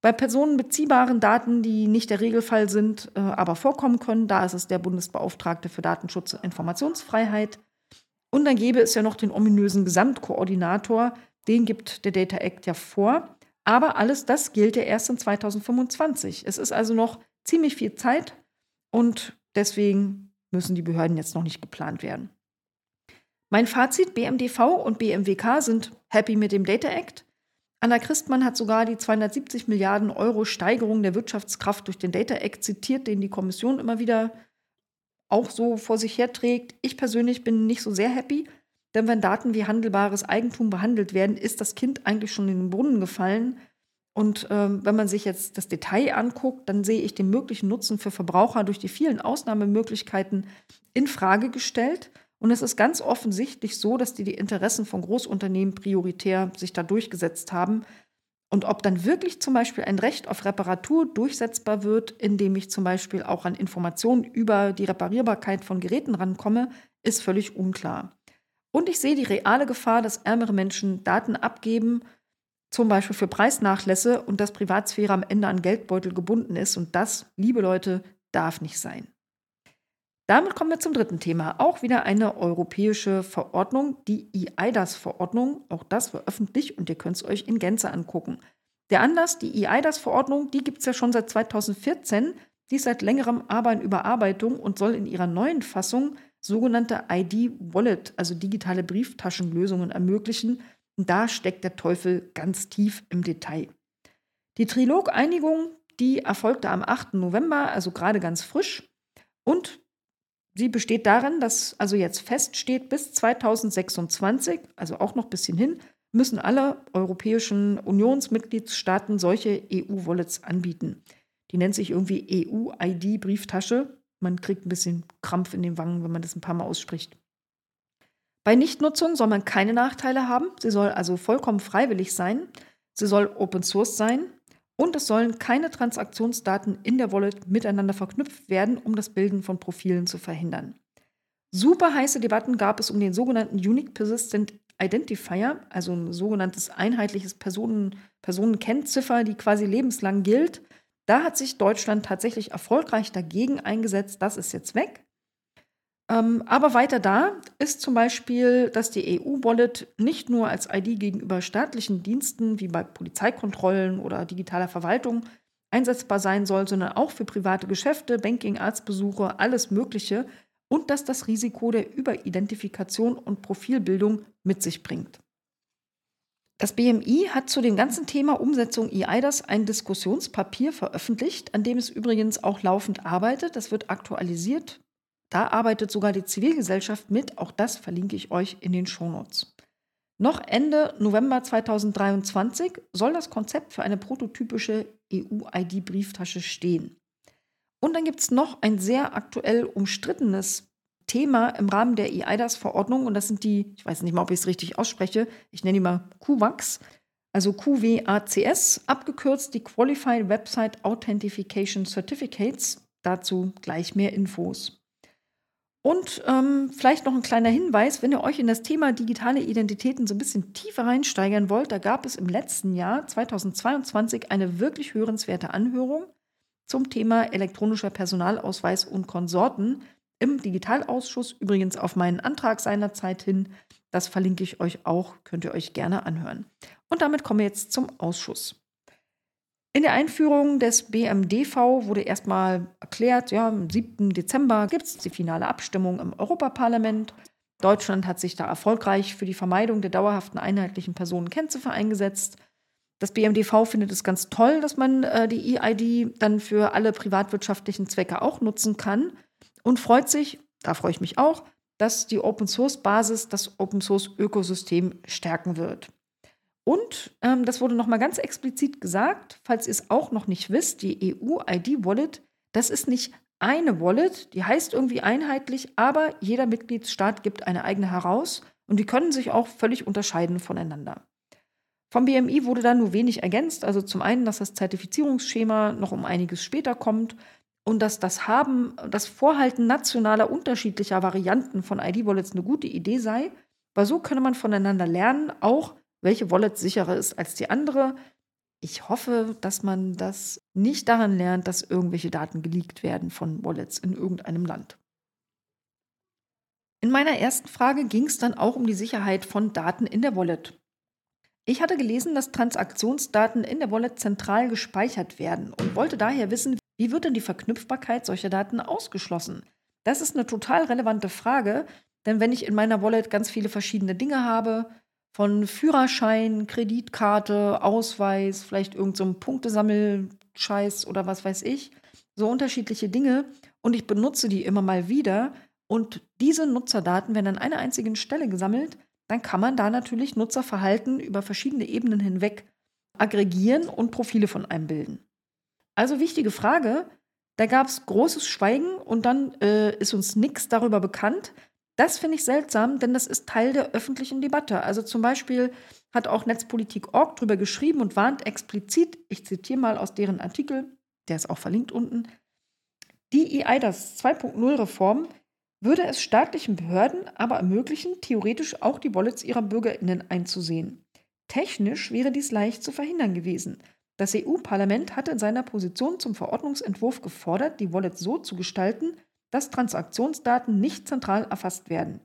Bei personenbeziehbaren Daten, die nicht der Regelfall sind, äh, aber vorkommen können, da ist es der Bundesbeauftragte für Datenschutz und Informationsfreiheit. Und dann gäbe es ja noch den ominösen Gesamtkoordinator, den gibt der Data Act ja vor. Aber alles das gilt ja erst in 2025. Es ist also noch ziemlich viel Zeit und deswegen müssen die Behörden jetzt noch nicht geplant werden. Mein Fazit, BMDV und BMWK sind happy mit dem Data Act. Anna Christmann hat sogar die 270 Milliarden Euro Steigerung der Wirtschaftskraft durch den Data Act zitiert, den die Kommission immer wieder auch so vor sich herträgt. Ich persönlich bin nicht so sehr happy, denn wenn Daten wie handelbares Eigentum behandelt werden, ist das Kind eigentlich schon in den Brunnen gefallen. Und ähm, wenn man sich jetzt das Detail anguckt, dann sehe ich den möglichen Nutzen für Verbraucher durch die vielen Ausnahmemöglichkeiten in Frage gestellt. Und es ist ganz offensichtlich so, dass die, die Interessen von Großunternehmen prioritär sich da durchgesetzt haben. Und ob dann wirklich zum Beispiel ein Recht auf Reparatur durchsetzbar wird, indem ich zum Beispiel auch an Informationen über die Reparierbarkeit von Geräten rankomme, ist völlig unklar. Und ich sehe die reale Gefahr, dass ärmere Menschen Daten abgeben, zum Beispiel für Preisnachlässe und dass Privatsphäre am Ende an Geldbeutel gebunden ist. Und das, liebe Leute, darf nicht sein. Damit kommen wir zum dritten Thema. Auch wieder eine europäische Verordnung, die EIDAS-Verordnung. Auch das war öffentlich und ihr könnt es euch in Gänze angucken. Der Anlass, die EIDAS-Verordnung, die gibt es ja schon seit 2014. Die ist seit längerem aber in Überarbeitung und soll in ihrer neuen Fassung sogenannte ID-Wallet, also digitale Brieftaschenlösungen ermöglichen. Und da steckt der Teufel ganz tief im Detail. Die Trilog-Einigung, die erfolgte am 8. November, also gerade ganz frisch. Und Sie besteht darin, dass also jetzt feststeht, bis 2026, also auch noch ein bisschen hin, müssen alle europäischen Unionsmitgliedstaaten solche EU-Wallets anbieten. Die nennt sich irgendwie EU-ID-Brieftasche. Man kriegt ein bisschen Krampf in den Wangen, wenn man das ein paar Mal ausspricht. Bei Nichtnutzung soll man keine Nachteile haben. Sie soll also vollkommen freiwillig sein. Sie soll Open Source sein Und es sollen keine Transaktionsdaten in der Wallet miteinander verknüpft werden, um das Bilden von Profilen zu verhindern. Super heiße Debatten gab es um den sogenannten Unique Persistent Identifier, also ein sogenanntes einheitliches Personen, Personenkennziffer, die quasi lebenslang gilt. Da hat sich Deutschland tatsächlich erfolgreich dagegen eingesetzt. Das ist jetzt weg. Ähm, aber weiter da ist zum Beispiel, dass die EU-Wallet nicht nur als ID gegenüber staatlichen Diensten wie bei Polizeikontrollen oder digitaler Verwaltung einsetzbar sein soll, sondern auch für private Geschäfte, Banking, Arztbesuche, alles Mögliche und dass das Risiko der Überidentifikation und Profilbildung mit sich bringt. Das BMI hat zu dem ganzen Thema Umsetzung EIDAS ein Diskussionspapier veröffentlicht, an dem es übrigens auch laufend arbeitet. Das wird aktualisiert. Da arbeitet sogar die Zivilgesellschaft mit. Auch das verlinke ich euch in den Shownotes. Noch Ende November 2023 soll das Konzept für eine prototypische EU-ID-Brieftasche stehen. Und dann gibt es noch ein sehr aktuell umstrittenes Thema im Rahmen der EIDAS-Verordnung. Und das sind die, ich weiß nicht mal, ob ich es richtig ausspreche, ich nenne die mal QWACs, also QWACS, abgekürzt die Qualified Website Authentication Certificates. Dazu gleich mehr Infos. Und ähm, vielleicht noch ein kleiner Hinweis, wenn ihr euch in das Thema digitale Identitäten so ein bisschen tiefer reinsteigern wollt, da gab es im letzten Jahr 2022 eine wirklich hörenswerte Anhörung zum Thema elektronischer Personalausweis und Konsorten im Digitalausschuss, übrigens auf meinen Antrag seinerzeit hin. Das verlinke ich euch auch, könnt ihr euch gerne anhören. Und damit kommen wir jetzt zum Ausschuss. In der Einführung des BMDV wurde erstmal erklärt, ja, am 7. Dezember gibt es die finale Abstimmung im Europaparlament. Deutschland hat sich da erfolgreich für die Vermeidung der dauerhaften einheitlichen Personenkennziffer eingesetzt. Das BMDV findet es ganz toll, dass man äh, die EID dann für alle privatwirtschaftlichen Zwecke auch nutzen kann und freut sich, da freue ich mich auch, dass die Open Source Basis das Open Source Ökosystem stärken wird. Und ähm, das wurde nochmal ganz explizit gesagt, falls ihr es auch noch nicht wisst, die EU-ID-Wallet, das ist nicht eine Wallet, die heißt irgendwie einheitlich, aber jeder Mitgliedsstaat gibt eine eigene heraus und die können sich auch völlig unterscheiden voneinander. Vom BMI wurde dann nur wenig ergänzt. Also zum einen, dass das Zertifizierungsschema noch um einiges später kommt und dass das Haben, das Vorhalten nationaler unterschiedlicher Varianten von ID-Wallets eine gute Idee sei, weil so könne man voneinander lernen, auch welche Wallet sicherer ist als die andere. Ich hoffe, dass man das nicht daran lernt, dass irgendwelche Daten geleakt werden von Wallets in irgendeinem Land. In meiner ersten Frage ging es dann auch um die Sicherheit von Daten in der Wallet. Ich hatte gelesen, dass Transaktionsdaten in der Wallet zentral gespeichert werden und wollte daher wissen, wie wird denn die Verknüpfbarkeit solcher Daten ausgeschlossen? Das ist eine total relevante Frage, denn wenn ich in meiner Wallet ganz viele verschiedene Dinge habe, von Führerschein, Kreditkarte, Ausweis, vielleicht irgendeinem so Punktesammelscheiß oder was weiß ich, so unterschiedliche Dinge. Und ich benutze die immer mal wieder. Und diese Nutzerdaten werden an einer einzigen Stelle gesammelt, dann kann man da natürlich Nutzerverhalten über verschiedene Ebenen hinweg aggregieren und Profile von einem bilden. Also wichtige Frage, da gab es großes Schweigen und dann äh, ist uns nichts darüber bekannt. Das finde ich seltsam, denn das ist Teil der öffentlichen Debatte. Also zum Beispiel hat auch Netzpolitik.org darüber geschrieben und warnt explizit, ich zitiere mal aus deren Artikel, der ist auch verlinkt unten, die EIDAS 2.0 Reform würde es staatlichen Behörden aber ermöglichen, theoretisch auch die Wallets ihrer Bürgerinnen einzusehen. Technisch wäre dies leicht zu verhindern gewesen. Das EU-Parlament hatte in seiner Position zum Verordnungsentwurf gefordert, die Wallets so zu gestalten, dass Transaktionsdaten nicht zentral erfasst werden.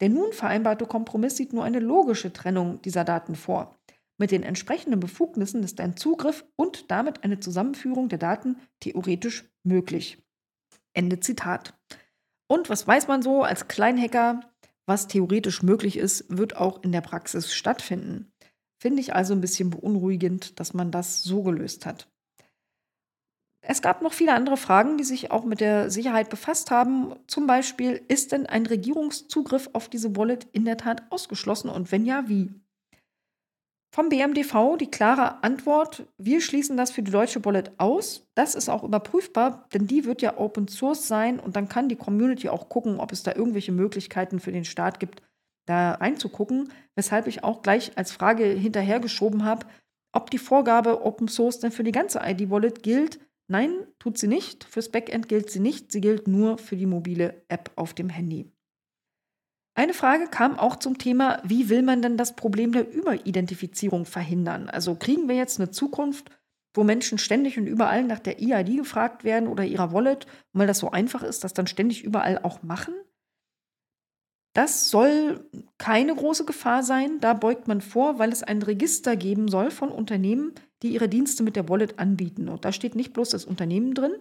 Der nun vereinbarte Kompromiss sieht nur eine logische Trennung dieser Daten vor. Mit den entsprechenden Befugnissen ist ein Zugriff und damit eine Zusammenführung der Daten theoretisch möglich. Ende Zitat. Und was weiß man so als Kleinhacker? Was theoretisch möglich ist, wird auch in der Praxis stattfinden. Finde ich also ein bisschen beunruhigend, dass man das so gelöst hat. Es gab noch viele andere Fragen, die sich auch mit der Sicherheit befasst haben. Zum Beispiel, ist denn ein Regierungszugriff auf diese Wallet in der Tat ausgeschlossen und wenn ja, wie? Vom BMDV die klare Antwort, wir schließen das für die deutsche Wallet aus. Das ist auch überprüfbar, denn die wird ja Open Source sein und dann kann die Community auch gucken, ob es da irgendwelche Möglichkeiten für den Staat gibt, da reinzugucken. Weshalb ich auch gleich als Frage hinterhergeschoben habe, ob die Vorgabe Open Source denn für die ganze ID-Wallet gilt. Nein, tut sie nicht. Fürs Backend gilt sie nicht. Sie gilt nur für die mobile App auf dem Handy. Eine Frage kam auch zum Thema, wie will man denn das Problem der Überidentifizierung verhindern? Also kriegen wir jetzt eine Zukunft, wo Menschen ständig und überall nach der EID gefragt werden oder ihrer Wallet, weil das so einfach ist, das dann ständig überall auch machen? Das soll keine große Gefahr sein. Da beugt man vor, weil es ein Register geben soll von Unternehmen, die ihre Dienste mit der Wallet anbieten. Und da steht nicht bloß das Unternehmen drin,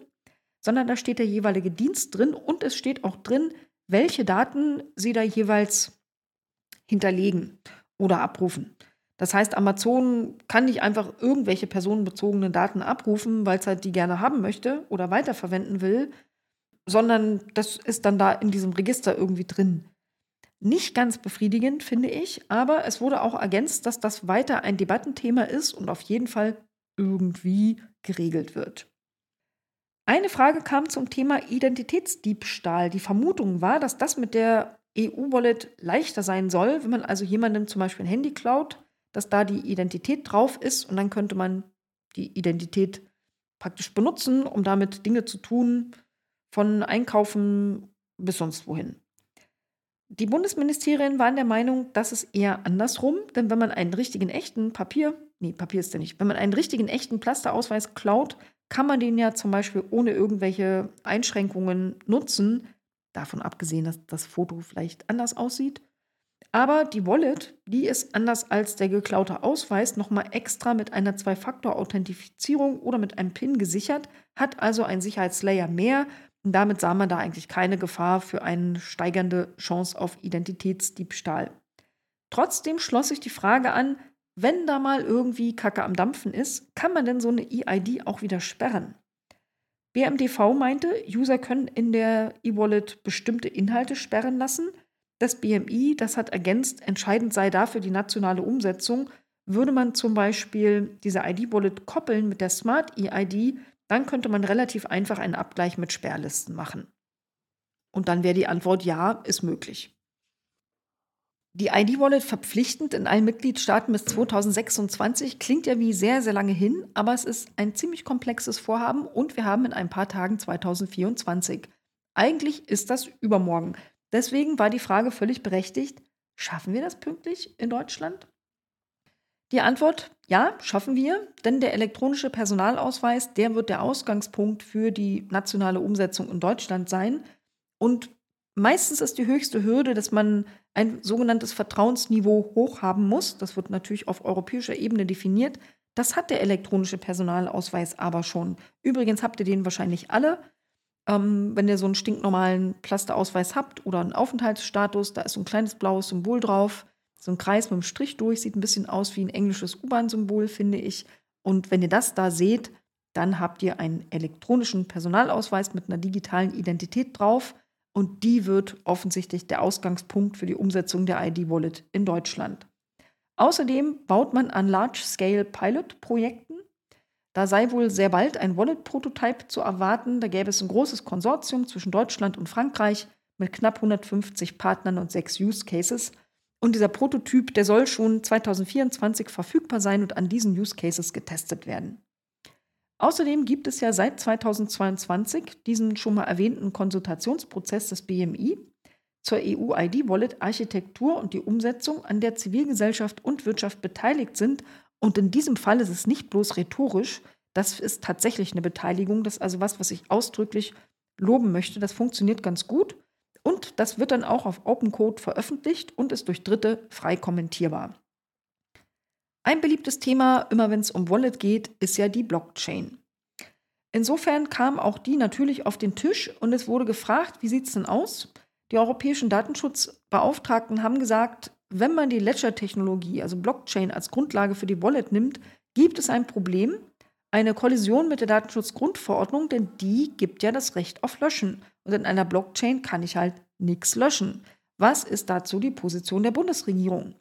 sondern da steht der jeweilige Dienst drin und es steht auch drin, welche Daten sie da jeweils hinterlegen oder abrufen. Das heißt, Amazon kann nicht einfach irgendwelche personenbezogenen Daten abrufen, weil es halt die gerne haben möchte oder weiterverwenden will, sondern das ist dann da in diesem Register irgendwie drin. Nicht ganz befriedigend, finde ich, aber es wurde auch ergänzt, dass das weiter ein Debattenthema ist und auf jeden Fall irgendwie geregelt wird. Eine Frage kam zum Thema Identitätsdiebstahl. Die Vermutung war, dass das mit der EU-Wallet leichter sein soll, wenn man also jemandem zum Beispiel ein Handy klaut, dass da die Identität drauf ist und dann könnte man die Identität praktisch benutzen, um damit Dinge zu tun, von Einkaufen bis sonst wohin. Die Bundesministerien waren der Meinung, dass es eher andersrum, denn wenn man einen richtigen echten Papier, nee, Papier ist der nicht, wenn man einen richtigen echten Plasterausweis klaut, kann man den ja zum Beispiel ohne irgendwelche Einschränkungen nutzen. Davon abgesehen, dass das Foto vielleicht anders aussieht. Aber die Wallet, die ist anders als der geklaute Ausweis nochmal extra mit einer Zwei-Faktor-Authentifizierung oder mit einem PIN gesichert, hat also ein Sicherheitslayer mehr. Und damit sah man da eigentlich keine Gefahr für eine steigernde Chance auf Identitätsdiebstahl. Trotzdem schloss sich die Frage an, wenn da mal irgendwie Kacke am Dampfen ist, kann man denn so eine EID auch wieder sperren? BMDV meinte, User können in der E-Wallet bestimmte Inhalte sperren lassen. Das BMI, das hat ergänzt, entscheidend sei dafür die nationale Umsetzung. Würde man zum Beispiel diese ID-Wallet koppeln mit der Smart EID, dann könnte man relativ einfach einen Abgleich mit Sperrlisten machen. Und dann wäre die Antwort ja, ist möglich. Die ID-Wallet verpflichtend in allen Mitgliedstaaten bis 2026 klingt ja wie sehr, sehr lange hin, aber es ist ein ziemlich komplexes Vorhaben und wir haben in ein paar Tagen 2024. Eigentlich ist das übermorgen. Deswegen war die Frage völlig berechtigt, schaffen wir das pünktlich in Deutschland? Die Antwort, ja, schaffen wir, denn der elektronische Personalausweis, der wird der Ausgangspunkt für die nationale Umsetzung in Deutschland sein. Und meistens ist die höchste Hürde, dass man ein sogenanntes Vertrauensniveau hoch haben muss. Das wird natürlich auf europäischer Ebene definiert. Das hat der elektronische Personalausweis aber schon. Übrigens habt ihr den wahrscheinlich alle. Ähm, wenn ihr so einen stinknormalen Plasterausweis habt oder einen Aufenthaltsstatus, da ist so ein kleines blaues Symbol drauf, so ein Kreis mit einem Strich durch, sieht ein bisschen aus wie ein englisches U-Bahn-Symbol, finde ich. Und wenn ihr das da seht, dann habt ihr einen elektronischen Personalausweis mit einer digitalen Identität drauf. Und die wird offensichtlich der Ausgangspunkt für die Umsetzung der ID-Wallet in Deutschland. Außerdem baut man an Large-Scale-Pilot-Projekten. Da sei wohl sehr bald ein Wallet-Prototype zu erwarten. Da gäbe es ein großes Konsortium zwischen Deutschland und Frankreich mit knapp 150 Partnern und sechs Use Cases. Und dieser Prototyp, der soll schon 2024 verfügbar sein und an diesen Use Cases getestet werden. Außerdem gibt es ja seit 2022 diesen schon mal erwähnten Konsultationsprozess des BMI zur EU-ID-Wallet-Architektur und die Umsetzung, an der Zivilgesellschaft und Wirtschaft beteiligt sind. Und in diesem Fall ist es nicht bloß rhetorisch, das ist tatsächlich eine Beteiligung. Das ist also was, was ich ausdrücklich loben möchte. Das funktioniert ganz gut. Und das wird dann auch auf Open Code veröffentlicht und ist durch Dritte frei kommentierbar. Ein beliebtes Thema, immer wenn es um Wallet geht, ist ja die Blockchain. Insofern kam auch die natürlich auf den Tisch und es wurde gefragt, wie sieht es denn aus? Die europäischen Datenschutzbeauftragten haben gesagt, wenn man die Ledger-Technologie, also Blockchain, als Grundlage für die Wallet nimmt, gibt es ein Problem, eine Kollision mit der Datenschutzgrundverordnung, denn die gibt ja das Recht auf Löschen. Und in einer Blockchain kann ich halt nichts löschen. Was ist dazu die Position der Bundesregierung?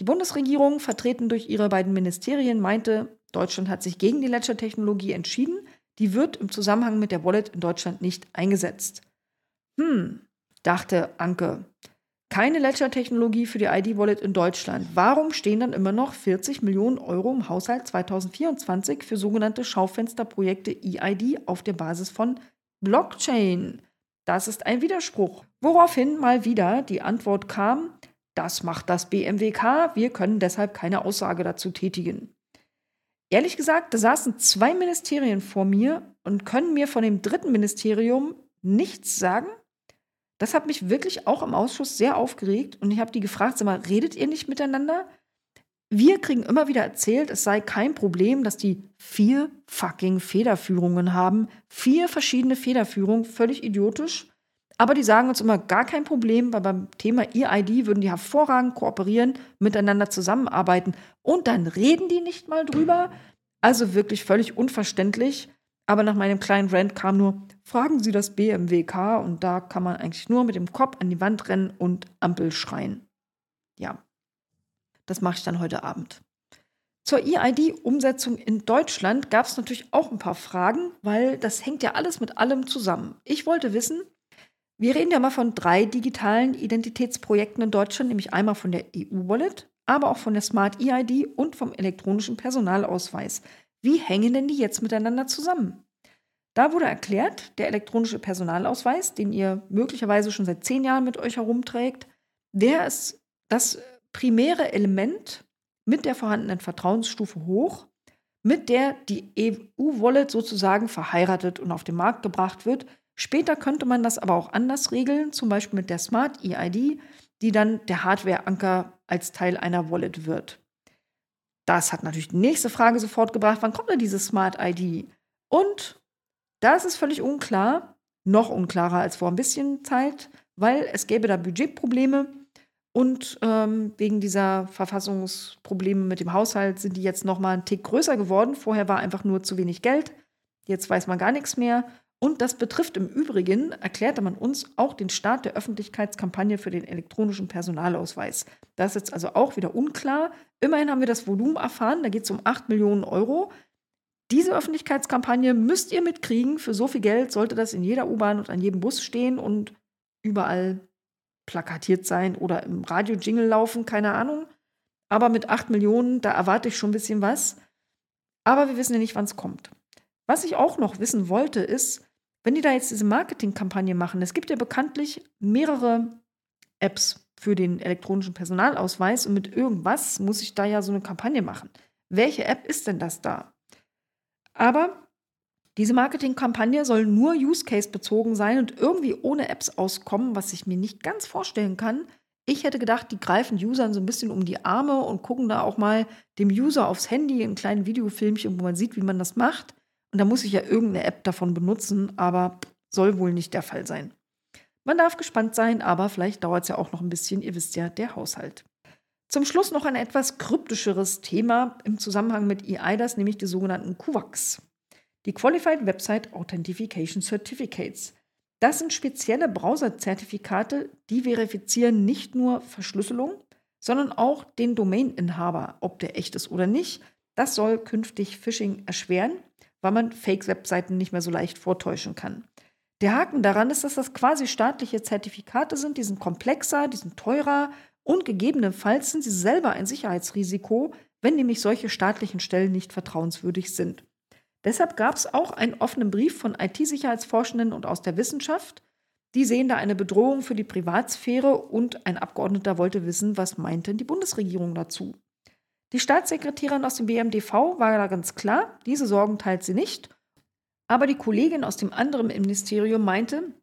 Die Bundesregierung, vertreten durch ihre beiden Ministerien, meinte, Deutschland hat sich gegen die Ledger-Technologie entschieden. Die wird im Zusammenhang mit der Wallet in Deutschland nicht eingesetzt. Hm, dachte Anke. keine Ledger-Technologie für die ID-Wallet in Deutschland. Warum stehen dann immer noch 40 Millionen Euro im Haushalt 2024 für sogenannte Schaufensterprojekte EID auf der Basis von Blockchain? Das ist ein Widerspruch. Woraufhin mal wieder die Antwort kam, das macht das BMWK, wir können deshalb keine Aussage dazu tätigen. Ehrlich gesagt, da saßen zwei Ministerien vor mir und können mir von dem dritten Ministerium nichts sagen. Das hat mich wirklich auch im Ausschuss sehr aufgeregt und ich habe die gefragt, sag mal, redet ihr nicht miteinander? Wir kriegen immer wieder erzählt, es sei kein Problem, dass die vier fucking Federführungen haben. Vier verschiedene Federführungen, völlig idiotisch. Aber die sagen uns immer gar kein Problem, weil beim Thema EID würden die hervorragend kooperieren, miteinander zusammenarbeiten. Und dann reden die nicht mal drüber. Also wirklich völlig unverständlich. Aber nach meinem kleinen Rant kam nur, fragen Sie das BMWK und da kann man eigentlich nur mit dem Kopf an die Wand rennen und Ampel schreien. Ja, das mache ich dann heute Abend. Zur EID-Umsetzung in Deutschland gab es natürlich auch ein paar Fragen, weil das hängt ja alles mit allem zusammen. Ich wollte wissen, wir reden ja mal von drei digitalen Identitätsprojekten in Deutschland, nämlich einmal von der EU-Wallet, aber auch von der Smart EID und vom elektronischen Personalausweis. Wie hängen denn die jetzt miteinander zusammen? Da wurde erklärt, der elektronische Personalausweis, den ihr möglicherweise schon seit zehn Jahren mit euch herumträgt, der ist das primäre Element mit der vorhandenen Vertrauensstufe hoch, mit der die EU-Wallet sozusagen verheiratet und auf den Markt gebracht wird. Später könnte man das aber auch anders regeln, zum Beispiel mit der Smart EID, die dann der Hardware-Anker als Teil einer Wallet wird. Das hat natürlich die nächste Frage sofort gebracht, wann kommt denn diese Smart ID? Und da ist völlig unklar, noch unklarer als vor ein bisschen Zeit, weil es gäbe da Budgetprobleme und ähm, wegen dieser Verfassungsprobleme mit dem Haushalt sind die jetzt noch mal einen Tick größer geworden. Vorher war einfach nur zu wenig Geld. Jetzt weiß man gar nichts mehr. Und das betrifft im Übrigen, erklärte man uns, auch den Start der Öffentlichkeitskampagne für den elektronischen Personalausweis. Das ist jetzt also auch wieder unklar. Immerhin haben wir das Volumen erfahren, da geht es um 8 Millionen Euro. Diese Öffentlichkeitskampagne müsst ihr mitkriegen. Für so viel Geld sollte das in jeder U-Bahn und an jedem Bus stehen und überall plakatiert sein oder im Radio-Jingle laufen, keine Ahnung. Aber mit 8 Millionen, da erwarte ich schon ein bisschen was. Aber wir wissen ja nicht, wann es kommt. Was ich auch noch wissen wollte, ist, wenn die da jetzt diese Marketingkampagne machen, es gibt ja bekanntlich mehrere Apps für den elektronischen Personalausweis und mit irgendwas muss ich da ja so eine Kampagne machen. Welche App ist denn das da? Aber diese Marketingkampagne soll nur Use Case bezogen sein und irgendwie ohne Apps auskommen, was ich mir nicht ganz vorstellen kann. Ich hätte gedacht, die greifen Usern so ein bisschen um die Arme und gucken da auch mal dem User aufs Handy ein kleines Videofilmchen, wo man sieht, wie man das macht. Und da muss ich ja irgendeine App davon benutzen, aber soll wohl nicht der Fall sein. Man darf gespannt sein, aber vielleicht dauert es ja auch noch ein bisschen. Ihr wisst ja, der Haushalt. Zum Schluss noch ein etwas kryptischeres Thema im Zusammenhang mit EIDAS, nämlich die sogenannten QVACs. Die Qualified Website Authentication Certificates. Das sind spezielle Browser-Zertifikate, die verifizieren nicht nur Verschlüsselung, sondern auch den Domaininhaber, ob der echt ist oder nicht. Das soll künftig Phishing erschweren weil man Fake-Webseiten nicht mehr so leicht vortäuschen kann. Der Haken daran ist, dass das quasi staatliche Zertifikate sind, die sind komplexer, die sind teurer und gegebenenfalls sind sie selber ein Sicherheitsrisiko, wenn nämlich solche staatlichen Stellen nicht vertrauenswürdig sind. Deshalb gab es auch einen offenen Brief von IT-Sicherheitsforschenden und aus der Wissenschaft. Die sehen da eine Bedrohung für die Privatsphäre und ein Abgeordneter wollte wissen, was meint denn die Bundesregierung dazu? Die Staatssekretärin aus dem BMDV war da ganz klar, diese Sorgen teilt sie nicht. Aber die Kollegin aus dem anderen Ministerium meinte,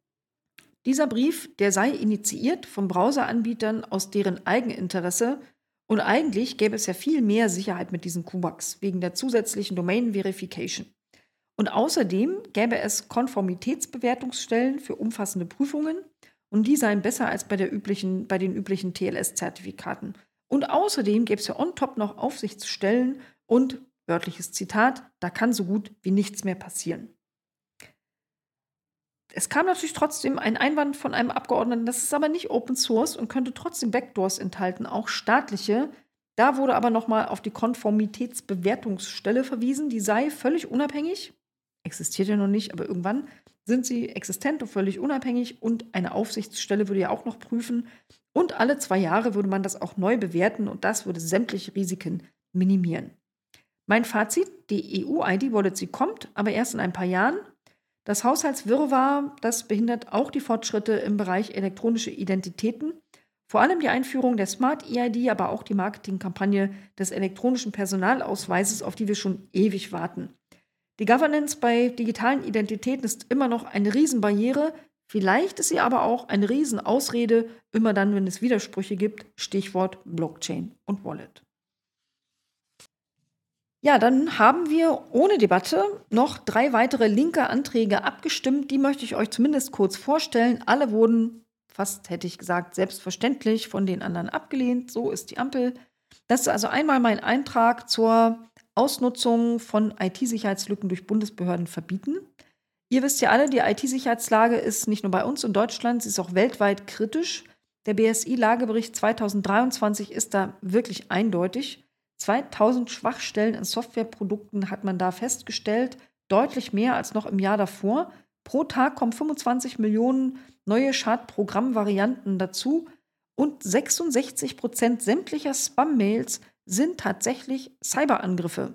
dieser Brief, der sei initiiert von Browseranbietern aus deren Eigeninteresse und eigentlich gäbe es ja viel mehr Sicherheit mit diesen QBACs wegen der zusätzlichen Domain Verification. Und außerdem gäbe es Konformitätsbewertungsstellen für umfassende Prüfungen und die seien besser als bei, der üblichen, bei den üblichen TLS-Zertifikaten. Und außerdem gäbe es ja on top noch Aufsichtsstellen und, wörtliches Zitat, da kann so gut wie nichts mehr passieren. Es kam natürlich trotzdem ein Einwand von einem Abgeordneten, das ist aber nicht Open Source und könnte trotzdem Backdoors enthalten, auch staatliche. Da wurde aber nochmal auf die Konformitätsbewertungsstelle verwiesen, die sei völlig unabhängig, existiert ja noch nicht, aber irgendwann sind sie existent und völlig unabhängig und eine Aufsichtsstelle würde ja auch noch prüfen, Und alle zwei Jahre würde man das auch neu bewerten und das würde sämtliche Risiken minimieren. Mein Fazit, die EU-ID-Wallet, kommt, aber erst in ein paar Jahren. Das Haushaltswirrwarr, das behindert auch die Fortschritte im Bereich elektronische Identitäten. Vor allem die Einführung der Smart EID, aber auch die Marketingkampagne des elektronischen Personalausweises, auf die wir schon ewig warten. Die Governance bei digitalen Identitäten ist immer noch eine Riesenbarriere. Vielleicht ist sie aber auch eine Riesenausrede, immer dann, wenn es Widersprüche gibt. Stichwort Blockchain und Wallet. Ja, dann haben wir ohne Debatte noch drei weitere linke Anträge abgestimmt. Die möchte ich euch zumindest kurz vorstellen. Alle wurden, fast hätte ich gesagt, selbstverständlich von den anderen abgelehnt. So ist die Ampel. Das ist also einmal mein Eintrag zur Ausnutzung von IT-Sicherheitslücken durch Bundesbehörden verbieten. Ihr wisst ja alle, die IT-Sicherheitslage ist nicht nur bei uns in Deutschland, sie ist auch weltweit kritisch. Der BSI-Lagebericht 2023 ist da wirklich eindeutig. 2000 Schwachstellen in Softwareprodukten hat man da festgestellt, deutlich mehr als noch im Jahr davor. Pro Tag kommen 25 Millionen neue Schadprogrammvarianten dazu und 66 Prozent sämtlicher Spam-Mails sind tatsächlich Cyberangriffe.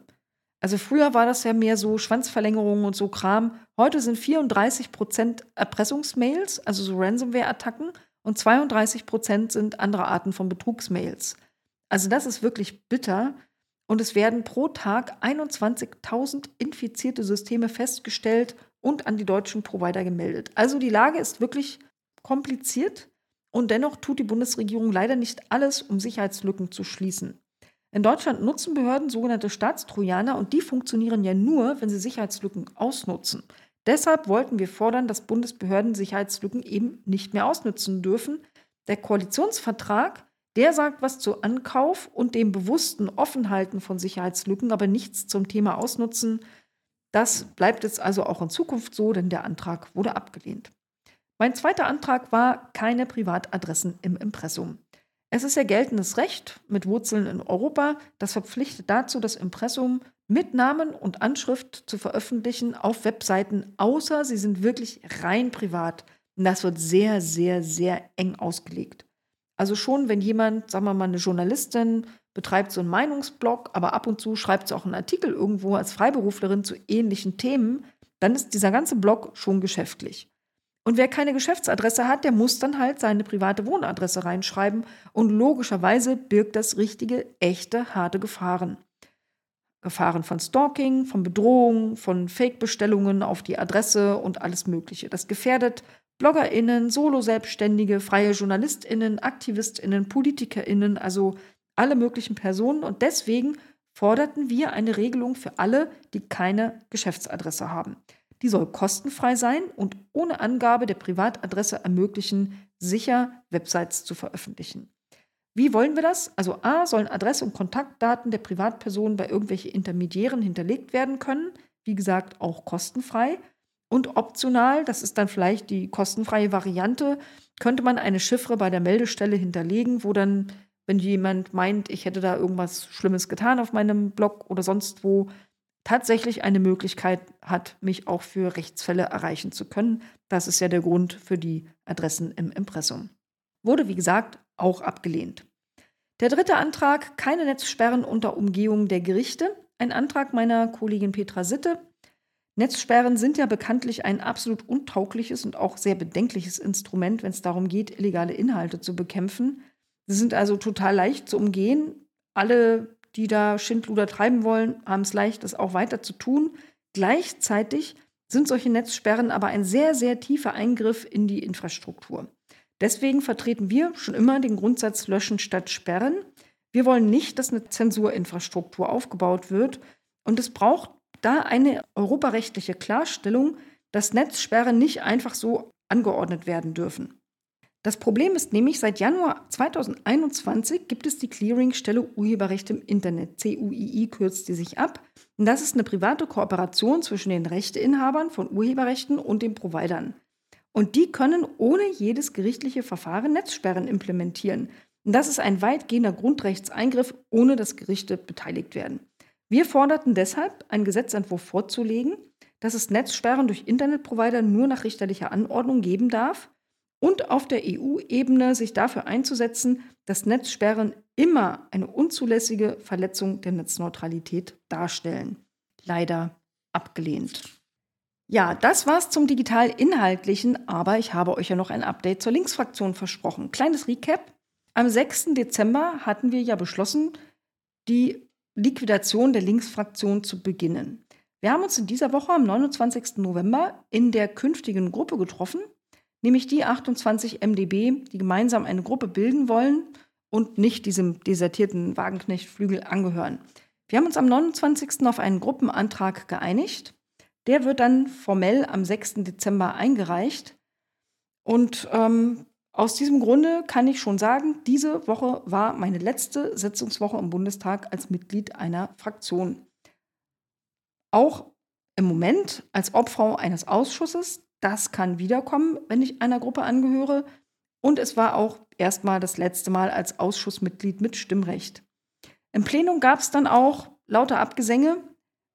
Also früher war das ja mehr so Schwanzverlängerungen und so Kram. Heute sind 34 Prozent Erpressungsmails, also so Ransomware-Attacken, und 32 Prozent sind andere Arten von Betrugsmails. Also das ist wirklich bitter. Und es werden pro Tag 21.000 infizierte Systeme festgestellt und an die deutschen Provider gemeldet. Also die Lage ist wirklich kompliziert und dennoch tut die Bundesregierung leider nicht alles, um Sicherheitslücken zu schließen. In Deutschland nutzen Behörden sogenannte Staatstrojaner und die funktionieren ja nur, wenn sie Sicherheitslücken ausnutzen. Deshalb wollten wir fordern, dass Bundesbehörden Sicherheitslücken eben nicht mehr ausnutzen dürfen. Der Koalitionsvertrag der sagt was zu Ankauf und dem bewussten Offenhalten von Sicherheitslücken, aber nichts zum Thema Ausnutzen. Das bleibt jetzt also auch in Zukunft so, denn der Antrag wurde abgelehnt. Mein zweiter Antrag war keine Privatadressen im Impressum. Es ist ja geltendes Recht mit Wurzeln in Europa, das verpflichtet dazu, das Impressum mit Namen und Anschrift zu veröffentlichen auf Webseiten, außer sie sind wirklich rein privat. Und das wird sehr, sehr, sehr eng ausgelegt. Also schon, wenn jemand, sagen wir mal, eine Journalistin betreibt so einen Meinungsblog, aber ab und zu schreibt sie auch einen Artikel irgendwo als Freiberuflerin zu ähnlichen Themen, dann ist dieser ganze Blog schon geschäftlich. Und wer keine Geschäftsadresse hat, der muss dann halt seine private Wohnadresse reinschreiben und logischerweise birgt das richtige, echte, harte Gefahren. Gefahren von Stalking, von Bedrohung, von Fake-Bestellungen auf die Adresse und alles Mögliche. Das gefährdet BloggerInnen, Solo-Selbstständige, freie JournalistInnen, AktivistInnen, PolitikerInnen, also alle möglichen Personen. Und deswegen forderten wir eine Regelung für alle, die keine Geschäftsadresse haben. Die soll kostenfrei sein und ohne Angabe der Privatadresse ermöglichen, sicher Websites zu veröffentlichen. Wie wollen wir das? Also a, sollen Adresse und Kontaktdaten der Privatpersonen bei irgendwelchen Intermediären hinterlegt werden können, wie gesagt auch kostenfrei. Und optional, das ist dann vielleicht die kostenfreie Variante, könnte man eine Chiffre bei der Meldestelle hinterlegen, wo dann, wenn jemand meint, ich hätte da irgendwas Schlimmes getan auf meinem Blog oder sonst wo, tatsächlich eine Möglichkeit hat, mich auch für Rechtsfälle erreichen zu können. Das ist ja der Grund für die Adressen im Impressum. Wurde, wie gesagt, auch abgelehnt. Der dritte Antrag, keine Netzsperren unter Umgehung der Gerichte. Ein Antrag meiner Kollegin Petra Sitte. Netzsperren sind ja bekanntlich ein absolut untaugliches und auch sehr bedenkliches Instrument, wenn es darum geht, illegale Inhalte zu bekämpfen. Sie sind also total leicht zu umgehen. Alle, die da Schindluder treiben wollen, haben es leicht, das auch weiter zu tun. Gleichzeitig sind solche Netzsperren aber ein sehr, sehr tiefer Eingriff in die Infrastruktur. Deswegen vertreten wir schon immer den Grundsatz Löschen statt Sperren. Wir wollen nicht, dass eine Zensurinfrastruktur aufgebaut wird. Und es braucht da eine europarechtliche Klarstellung, dass Netzsperren nicht einfach so angeordnet werden dürfen. Das Problem ist nämlich, seit Januar 2021 gibt es die Clearingstelle Urheberrecht im Internet. CUII kürzt die sich ab. Und das ist eine private Kooperation zwischen den Rechteinhabern von Urheberrechten und den Providern. Und die können ohne jedes gerichtliche Verfahren Netzsperren implementieren. Und das ist ein weitgehender Grundrechtseingriff, ohne dass Gerichte beteiligt werden. Wir forderten deshalb, einen Gesetzentwurf vorzulegen, dass es Netzsperren durch Internetprovider nur nach richterlicher Anordnung geben darf und auf der EU-Ebene sich dafür einzusetzen, dass Netzsperren immer eine unzulässige Verletzung der Netzneutralität darstellen. Leider abgelehnt. Ja, das war's zum digital Inhaltlichen, aber ich habe euch ja noch ein Update zur Linksfraktion versprochen. Kleines Recap. Am 6. Dezember hatten wir ja beschlossen, die Liquidation der Linksfraktion zu beginnen. Wir haben uns in dieser Woche am 29. November in der künftigen Gruppe getroffen, nämlich die 28 MdB, die gemeinsam eine Gruppe bilden wollen und nicht diesem desertierten Wagenknechtflügel angehören. Wir haben uns am 29. auf einen Gruppenantrag geeinigt. Der wird dann formell am 6. Dezember eingereicht. Und ähm, aus diesem Grunde kann ich schon sagen, diese Woche war meine letzte Sitzungswoche im Bundestag als Mitglied einer Fraktion. Auch im Moment als Obfrau eines Ausschusses, das kann wiederkommen, wenn ich einer Gruppe angehöre. Und es war auch erstmal das letzte Mal als Ausschussmitglied mit Stimmrecht. Im Plenum gab es dann auch lauter Abgesänge,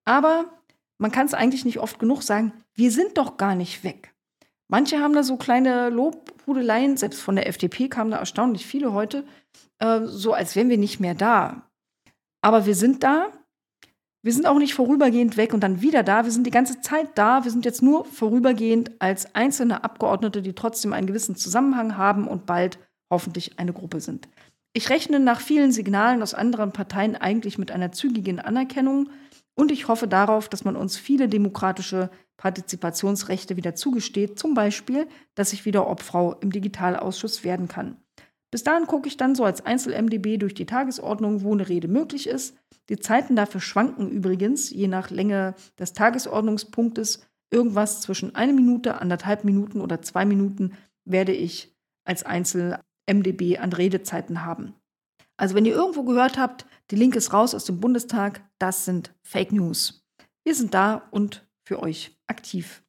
aber man kann es eigentlich nicht oft genug sagen, wir sind doch gar nicht weg. Manche haben da so kleine Lobhudeleien, selbst von der FDP kamen da erstaunlich viele heute, äh, so als wären wir nicht mehr da. Aber wir sind da. Wir sind auch nicht vorübergehend weg und dann wieder da. Wir sind die ganze Zeit da. Wir sind jetzt nur vorübergehend als einzelne Abgeordnete, die trotzdem einen gewissen Zusammenhang haben und bald hoffentlich eine Gruppe sind. Ich rechne nach vielen Signalen aus anderen Parteien eigentlich mit einer zügigen Anerkennung und ich hoffe darauf, dass man uns viele demokratische Partizipationsrechte wieder zugesteht, zum Beispiel, dass ich wieder Obfrau im Digitalausschuss werden kann. Bis dahin gucke ich dann so als Einzel-MDB durch die Tagesordnung, wo eine Rede möglich ist. Die Zeiten dafür schwanken übrigens, je nach Länge des Tagesordnungspunktes. Irgendwas zwischen eine Minute, anderthalb Minuten oder zwei Minuten werde ich als Einzel-MDB an Redezeiten haben. Also wenn ihr irgendwo gehört habt, die Link ist raus aus dem Bundestag, das sind Fake News. Wir sind da und für euch aktiv.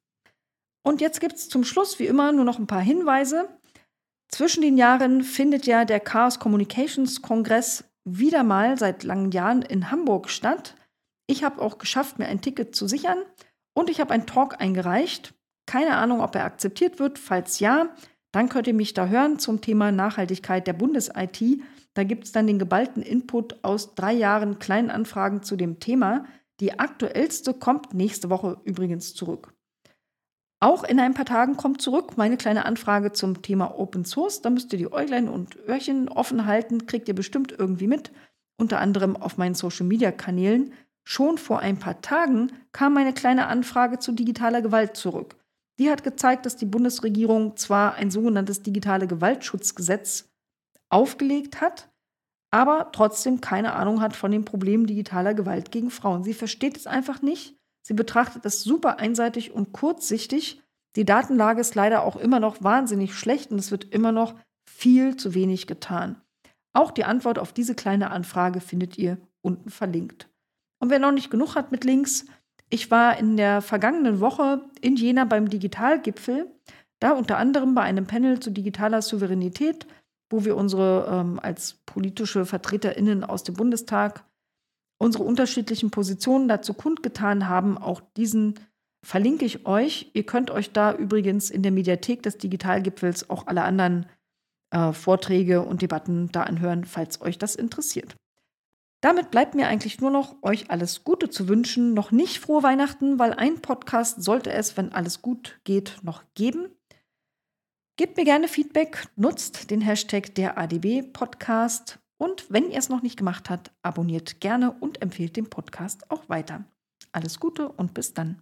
Und jetzt gibt es zum Schluss wie immer nur noch ein paar Hinweise. Zwischen den Jahren findet ja der Chaos Communications Kongress wieder mal seit langen Jahren in Hamburg statt. Ich habe auch geschafft, mir ein Ticket zu sichern und ich habe einen Talk eingereicht. Keine Ahnung, ob er akzeptiert wird. Falls ja, dann könnt ihr mich da hören zum Thema Nachhaltigkeit der Bundes-IT. Da gibt es dann den geballten Input aus drei Jahren kleinen Anfragen zu dem Thema. Die aktuellste kommt nächste Woche übrigens zurück. Auch in ein paar Tagen kommt zurück meine kleine Anfrage zum Thema Open Source. Da müsst ihr die Äuglein und Öhrchen offen halten, kriegt ihr bestimmt irgendwie mit, unter anderem auf meinen Social-Media-Kanälen. Schon vor ein paar Tagen kam meine kleine Anfrage zu digitaler Gewalt zurück. Die hat gezeigt, dass die Bundesregierung zwar ein sogenanntes digitale Gewaltschutzgesetz aufgelegt hat, aber trotzdem keine Ahnung hat von den Problemen digitaler Gewalt gegen Frauen. Sie versteht es einfach nicht. Sie betrachtet es super einseitig und kurzsichtig. Die Datenlage ist leider auch immer noch wahnsinnig schlecht und es wird immer noch viel zu wenig getan. Auch die Antwort auf diese kleine Anfrage findet ihr unten verlinkt. Und wer noch nicht genug hat mit Links, ich war in der vergangenen Woche in Jena beim Digitalgipfel, da unter anderem bei einem Panel zu digitaler Souveränität wo wir unsere ähm, als politische VertreterInnen aus dem Bundestag unsere unterschiedlichen Positionen dazu kundgetan haben. Auch diesen verlinke ich euch. Ihr könnt euch da übrigens in der Mediathek des Digitalgipfels auch alle anderen äh, Vorträge und Debatten da anhören, falls euch das interessiert. Damit bleibt mir eigentlich nur noch, euch alles Gute zu wünschen. Noch nicht frohe Weihnachten, weil ein Podcast sollte es, wenn alles gut geht, noch geben. Gebt mir gerne Feedback, nutzt den Hashtag der ADB Podcast und wenn ihr es noch nicht gemacht habt, abonniert gerne und empfehlt den Podcast auch weiter. Alles Gute und bis dann.